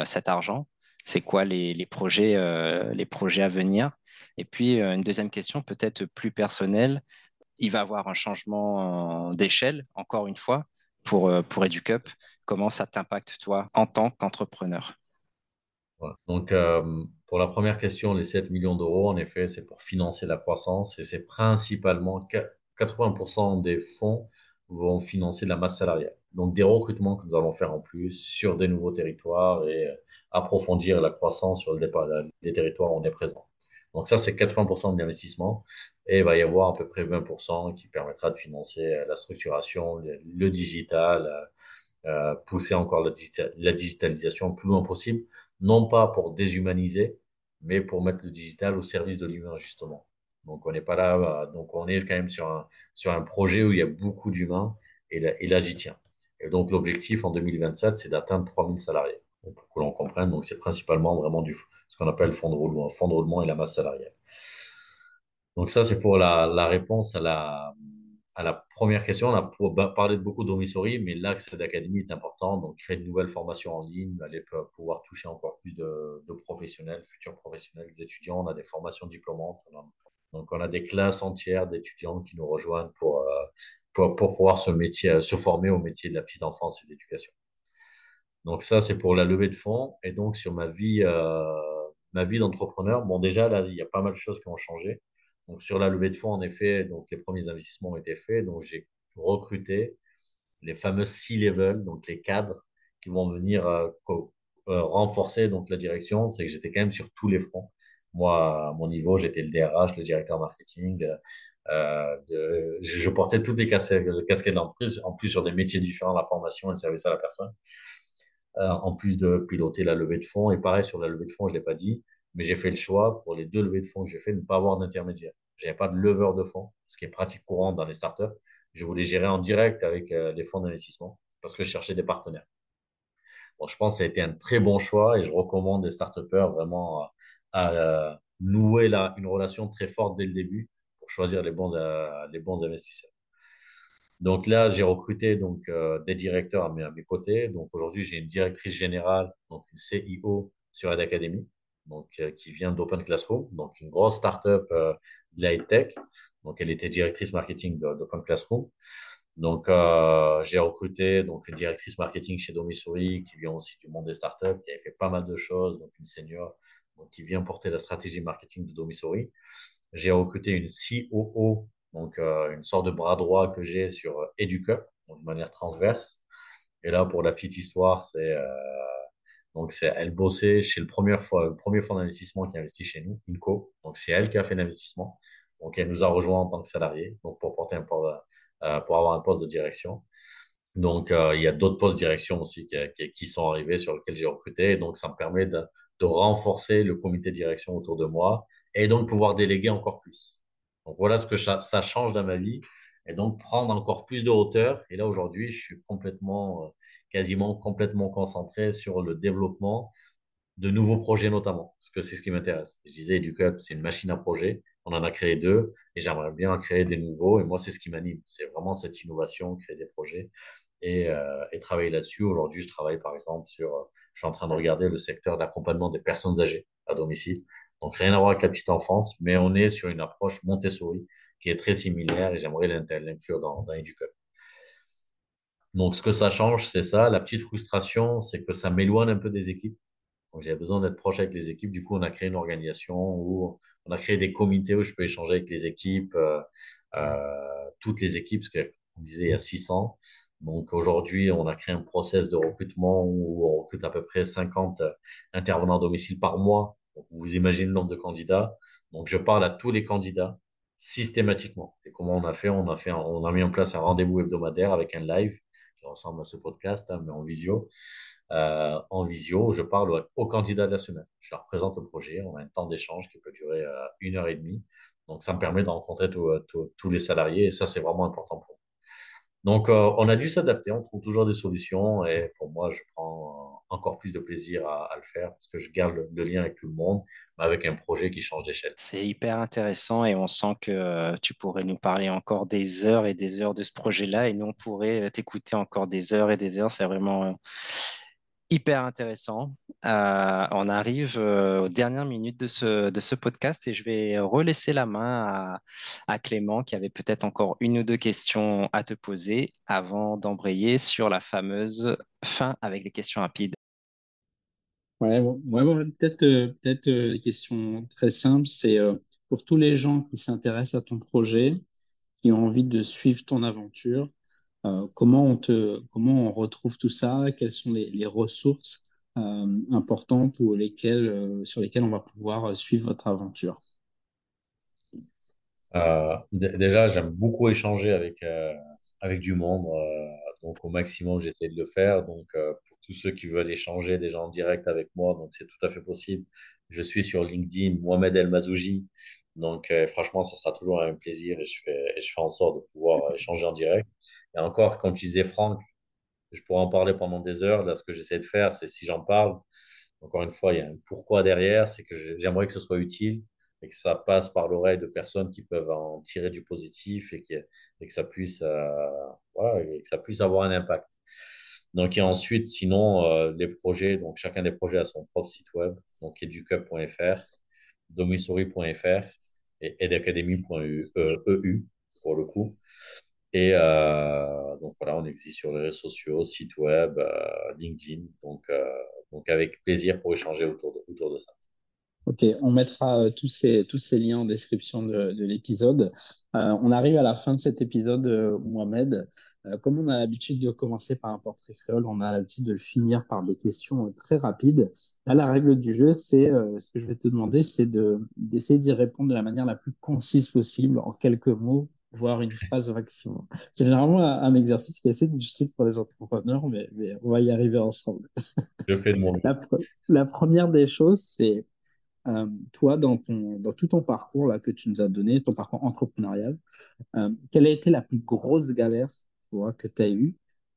cet argent c'est quoi les, projets, euh, les projets à venir. Et puis, euh, une deuxième question, peut-être plus personnelle. Il va y avoir un changement d'échelle, encore une fois, pour, euh, pour EduCup. Comment ça t'impacte, toi, en tant qu'entrepreneur? Donc, pour la première question, les 7 millions d'euros, en effet, c'est pour financer la croissance et c'est principalement 80% des fonds vont financer la masse salariale. Donc des recrutements que nous allons faire en plus sur des nouveaux territoires et euh, approfondir la croissance sur le les territoires où on est présent. Donc ça, c'est 80% de l'investissement et il va y avoir à peu près 20% qui permettra de financer euh, la structuration, le, digital, euh, pousser encore la, digitalisation plus loin possible, non pas pour déshumaniser, mais pour mettre le digital au service de l'humain, justement. Donc, on n'est pas là, donc on est quand même sur un, sur un projet où il y a beaucoup d'humains, et là, j'y tiens. Et donc, l'objectif en 2027, c'est d'atteindre 3000 salariés. pour que l'on comprenne, donc c'est principalement vraiment du, ce qu'on appelle fonds de roulement, fonds de roulement et la masse salariale. Donc ça, c'est pour la, réponse à la, à la première question. On a parlé de beaucoup d'Omisori, mais l'axe d'académie est important. Donc, créer de nouvelles formations en ligne, aller pouvoir toucher encore plus de, de professionnels, futurs professionnels, des étudiants. On a des formations diplômantes. Donc, on a des classes entières d'étudiants qui nous rejoignent pour, euh, pour, pouvoir se, métier, se former au métier de la petite enfance et de l'éducation. Donc, ça, c'est pour la levée de fonds. Et donc, sur ma vie, euh, vie d'entrepreneur, bon, déjà, là, il y a pas mal de choses qui ont changé. Donc, sur la levée de fonds, en effet, donc, les premiers investissements ont été faits. Donc, j'ai recruté les fameux C-level, donc les cadres qui vont venir euh, euh, renforcer donc, la direction. C'est que j'étais quand même sur tous les fronts. Moi, à mon niveau, j'étais le DRH, le directeur marketing. Euh, de, je portais toutes les casquettes, casquettes de en plus sur des métiers différents, la formation et le service à la personne. Euh, en plus de piloter la levée de fonds. Et pareil, sur la levée de fonds, je ne l'ai pas dit, mais j'ai fait le choix pour les deux levées de fonds que j'ai fait de ne pas avoir d'intermédiaire. Je n'avais pas de leveur de fonds, ce qui est pratique courante dans les startups. Je voulais gérer en direct avec euh, les fonds d'investissement parce que je cherchais des partenaires. Bon, je pense que ça a été un très bon choix et je recommande des start vraiment à, euh, nouer là, une relation très forte dès le début pour choisir les bons, les bons investisseurs. Donc là, j'ai recruté donc, euh, des directeurs à mes, à mes côtés. Donc aujourd'hui, j'ai une directrice générale, donc une CIO sur Ed Academy, donc, euh, qui vient d'Open Classroom, donc une grosse startup euh, de la tech. Donc elle était directrice marketing d'Open Classroom. Donc euh, j'ai recruté donc une directrice marketing chez Domisouris qui vient aussi du monde des startups, qui avait fait pas mal de choses, donc une senior donc, qui vient porter la stratégie marketing de Domisouris. J'ai recruté une COO donc euh, une sorte de bras droit que j'ai sur euh, EduCup, de manière transverse. Et là, pour la petite histoire, c'est euh, donc elle bossait chez le premier, premier fonds d'investissement qui investit chez nous, Inco. Donc c'est elle qui a fait l'investissement. Donc elle nous a rejoint en tant que salarié, donc pour porter un pour avoir un poste de direction. Donc il y a d'autres postes de direction aussi qui, sont arrivés sur lesquels j'ai recruté. donc ça me permet de, de renforcer le comité de direction autour de moi et donc pouvoir déléguer encore plus. Donc voilà ce que ça, change dans ma vie. Et donc prendre encore plus de hauteur. Et là aujourd'hui, je suis complètement, euh, quasiment complètement concentré sur le développement de nouveaux projets notamment, parce que c'est ce qui m'intéresse. Je disais, EduCup, c'est une machine à projet. On en a créé deux et j'aimerais bien créer des nouveaux. Et moi, c'est ce qui m'anime. C'est vraiment cette innovation, créer des projets et, euh, travailler là-dessus. Aujourd'hui, je travaille par exemple sur, je suis en train de regarder le secteur d'accompagnement des personnes âgées à domicile. Donc rien à voir avec la petite enfance, mais on est sur une approche Montessori qui est très similaire et j'aimerais l'inclure dans, dans. Donc ce que ça change, c'est ça. La petite frustration, c'est que ça m'éloigne un peu des équipes. Donc j'ai besoin d'être proche avec les équipes. Du coup, on a créé une organisation où on a créé des comités où je peux échanger avec les équipes, euh, euh, toutes les équipes, parce qu'on disait il y a 600. Donc aujourd'hui, on a créé un process de recrutement où on recrute à peu près 50 intervenants à domicile par mois vous imaginez le nombre de candidats. Donc, je parle à tous les candidats systématiquement. Et comment on a fait? On a fait, on a mis en place un rendez-vous hebdomadaire avec un live qui ressemble à ce podcast, hein, mais en visio. Euh, en visio, je parle aux candidats de la semaine. Je leur présente le projet. On a un temps d'échange qui peut durer euh, une heure et demie. Donc, ça me permet de rencontrer tous les salariés et ça, c'est vraiment important pour moi. Donc, euh, on a dû s'adapter, on trouve toujours des solutions et pour moi, je prends encore plus de plaisir à, le faire parce que je garde le, lien avec tout le monde, mais avec un projet qui change d'échelle. C'est hyper intéressant et on sent que euh, tu pourrais nous parler encore des heures et des heures de ce projet-là et nous, on pourrait t'écouter encore des heures et des heures. C'est vraiment hyper intéressant. Euh, on arrive euh, aux dernières minutes de ce, de ce podcast et je vais relaisser la main à, Clément qui avait peut-être encore une ou deux questions à te poser avant d'embrayer sur la fameuse fin avec les questions rapides. Ouais, peut-être euh, peut-être des questions très simples. C'est pour tous les gens qui s'intéressent à ton projet, qui ont envie de suivre ton aventure, euh, comment, on te, comment on retrouve tout ça? Quelles sont les, ressources euh, importantes lesquelles, euh, sur lesquelles on va pouvoir suivre votre aventure? Déjà, j'aime beaucoup échanger avec, avec du monde. donc, au maximum, j'essaie de le faire. Donc, pour tous ceux qui veulent échanger déjà en direct avec moi, donc c'est tout à fait possible. Je suis sur LinkedIn, Mohamed El Mazouji. Donc, euh, franchement, ce sera toujours un plaisir et je fais, je fais en sorte de pouvoir échanger en direct. Et encore, comme tu disais, Franck, je pourrais en parler pendant des heures. Là, ce que j'essaie de faire, c'est si j'en parle, encore une fois, il y a un pourquoi derrière, c'est que j'aimerais que ce soit utile et que ça passe par l'oreille de personnes qui peuvent en tirer du positif et, que ça puisse, euh, et que ça puisse avoir un impact. Donc, et ensuite, sinon, euh, les projets, donc chacun des projets a son propre site web, donc educup.fr, domisori.fr et edacademy.eu e pour le coup. Et euh, donc voilà, on existe sur les réseaux sociaux, site web, LinkedIn, donc, donc avec plaisir pour échanger autour de, autour de ça. Ok, on mettra euh, tous, ces, tous ces liens en description de, l'épisode. Euh, on arrive à la fin de cet épisode, euh, Mohamed. comme on a l'habitude de commencer par un portrait créole, on a l'habitude de le finir par des questions très rapides. Là, la règle du jeu, c'est ce que je vais te demander, c'est de, d'essayer d'y répondre de la manière la plus concise possible, en quelques mots, voire une phrase maximum. C'est généralement un, exercice qui est assez difficile pour les entrepreneurs, mais, on va y arriver ensemble. Je fais de mon la, la première des choses, c'est euh, toi, dans, ton, dans tout ton parcours là, que tu nous as donné, ton parcours entrepreneurial, euh, quelle a été la plus grosse galère que tu as eue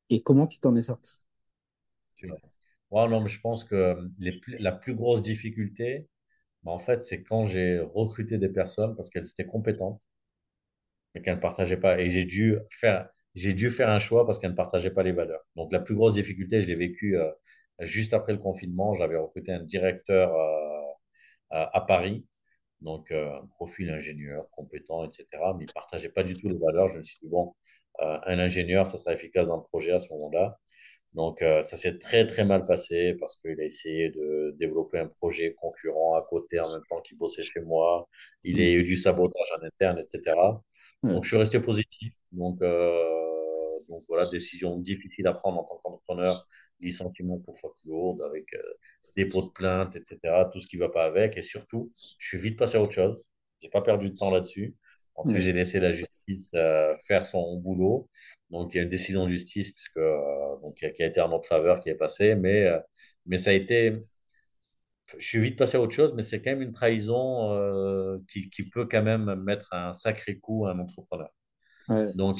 et comment tu t'en es sorti? Non, mais Je pense que les, la plus grosse difficulté, bah, en fait, c'est quand j'ai recruté des personnes parce qu'elles étaient compétentes, mais qu'elles ne partageaient pas. Et j'ai dû faire, j'ai dû faire un choix parce qu'elles ne partageaient pas les valeurs. Donc, la plus grosse difficulté, je l'ai vécue euh, juste après le confinement. J'avais recruté un directeur à, Paris. Donc, euh, un profil ingénieur, compétent, etc. Mais il ne partageait pas du tout les valeurs. Je me suis dit, bon, euh, un ingénieur, ça sera efficace dans le projet à ce moment-là. Donc, euh, ça s'est très, très mal passé parce qu'il a essayé de développer un projet concurrent à côté en même temps qu'il bossait chez moi. Il a eu du sabotage en interne, etc. Donc, je suis resté positif. Donc, donc voilà, décision difficile à prendre en tant qu'entrepreneur licenciement pour faute lourde, avec euh, dépôt de plainte, etc., tout ce qui ne va pas avec. Et surtout, je suis vite passé à autre chose. Je n'ai pas perdu de temps là-dessus. Ensuite, j'ai laissé la justice euh, faire son boulot. Donc, il y a une décision de justice puisque, euh, donc, qui a été en notre faveur qui est passée. Mais, mais ça a été. Je suis vite passé à autre chose, mais c'est quand même une trahison qui, qui, peut quand même mettre un sacré coup à un entrepreneur. donc,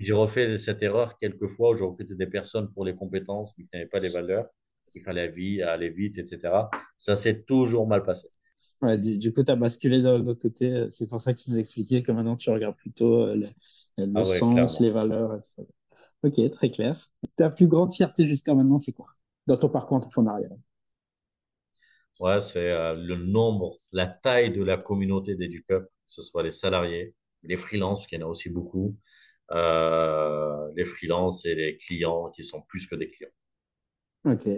j'ai refait cette erreur quelques fois où j'ai recruté des personnes pour les compétences, mais qui n'avaient pas les valeurs. Il fallait aller vite, etc. Ça s'est toujours mal passé. Ouais, du, coup, tu as basculé de l'autre côté. C'est pour ça que tu nous expliquais que maintenant, tu regardes plutôt euh, le, le ah sens, les valeurs. Etc. Ok, très clair. Ta plus grande fierté jusqu'à maintenant, c'est quoi? Dans ton parcours entrepreneurial Ouais, c'est euh, le nombre, la taille de la communauté d'EduCup, que ce soit les salariés, les freelances, parce qu'il y en a aussi beaucoup, euh, les freelances et les clients qui sont plus que des clients. Ok.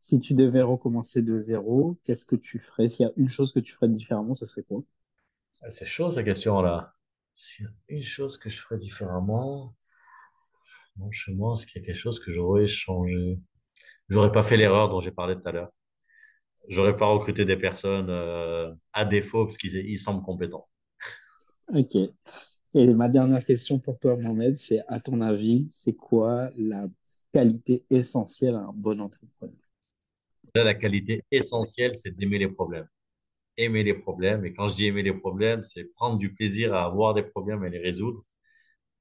Si tu devais recommencer de zéro, qu'est-ce que tu ferais? S'il y a une chose que tu ferais différemment, ce serait quoi? Ah, C'est chaud cette question-là. S'il y a une chose que je ferais différemment, franchement, est-ce qu'il y a quelque chose que j'aurais changé? J'aurais pas fait l'erreur dont j'ai parlé tout à l'heure. J'aurais pas recruté des personnes euh, à défaut parce qu'ils semblent compétents. Ok. Et ma dernière question pour toi, Mohamed, c'est à ton avis, c'est quoi la qualité essentielle à un bon entrepreneur? La qualité essentielle, c'est d'aimer les problèmes. Aimer les problèmes. Et quand je dis aimer les problèmes, c'est prendre du plaisir à avoir des problèmes et les résoudre.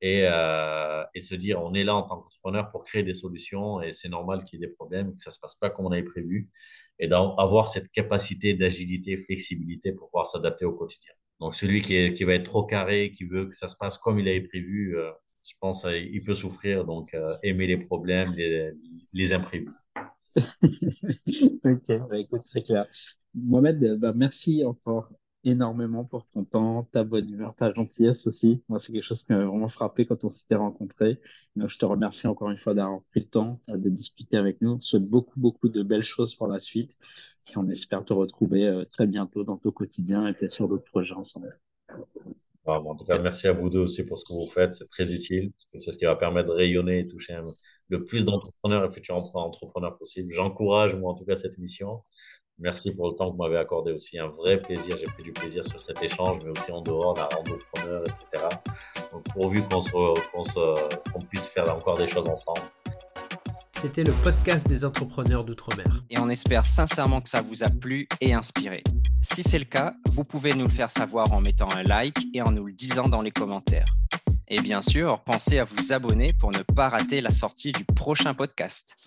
Et, euh, et se dire, on est là en tant qu'entrepreneur pour créer des solutions et c'est normal qu'il y ait des problèmes, que ça ne se passe pas comme on avait prévu. Et d'avoir cette capacité d'agilité, flexibilité pour pouvoir s'adapter au quotidien. Donc celui qui, qui, va être trop carré, qui veut que ça se passe comme il avait prévu, euh, je pense qu'il peut souffrir. Donc euh, aimer les problèmes, les, les imprévus. ok, bah, écoute, très clair. Mohamed, bah, merci encore énormément pour ton temps, ta bonne humeur, ta gentillesse aussi. Moi, c'est quelque chose qui m'a vraiment frappé quand on s'était rencontrés. je te remercie encore une fois d'avoir pris le temps euh, de discuter avec nous. Je souhaite beaucoup, beaucoup de belles choses pour la suite. Et on espère te retrouver euh, très bientôt dans ton quotidien et peut-être sur d'autres projets ensemble. en tout cas, merci à vous deux aussi pour ce que vous faites. C'est très utile. C'est ce qui va permettre de rayonner et toucher le plus d'entrepreneurs et futurs entrepreneurs possible. J'encourage, moi, en tout cas, cette mission. Merci pour le temps que vous m'avez accordé aussi. Un vrai plaisir. J'ai pris du plaisir sur cet échange, mais aussi en dehors d'un entrepreneur, etc. Donc, pourvu qu'on puisse faire encore des choses ensemble. C'était le podcast des entrepreneurs d'outre-mer. Et on espère sincèrement que ça vous a plu et inspiré. Si c'est le cas, vous pouvez nous le faire savoir en mettant un like et en nous le disant dans les commentaires. Et bien sûr, pensez à vous abonner pour ne pas rater la sortie du prochain podcast.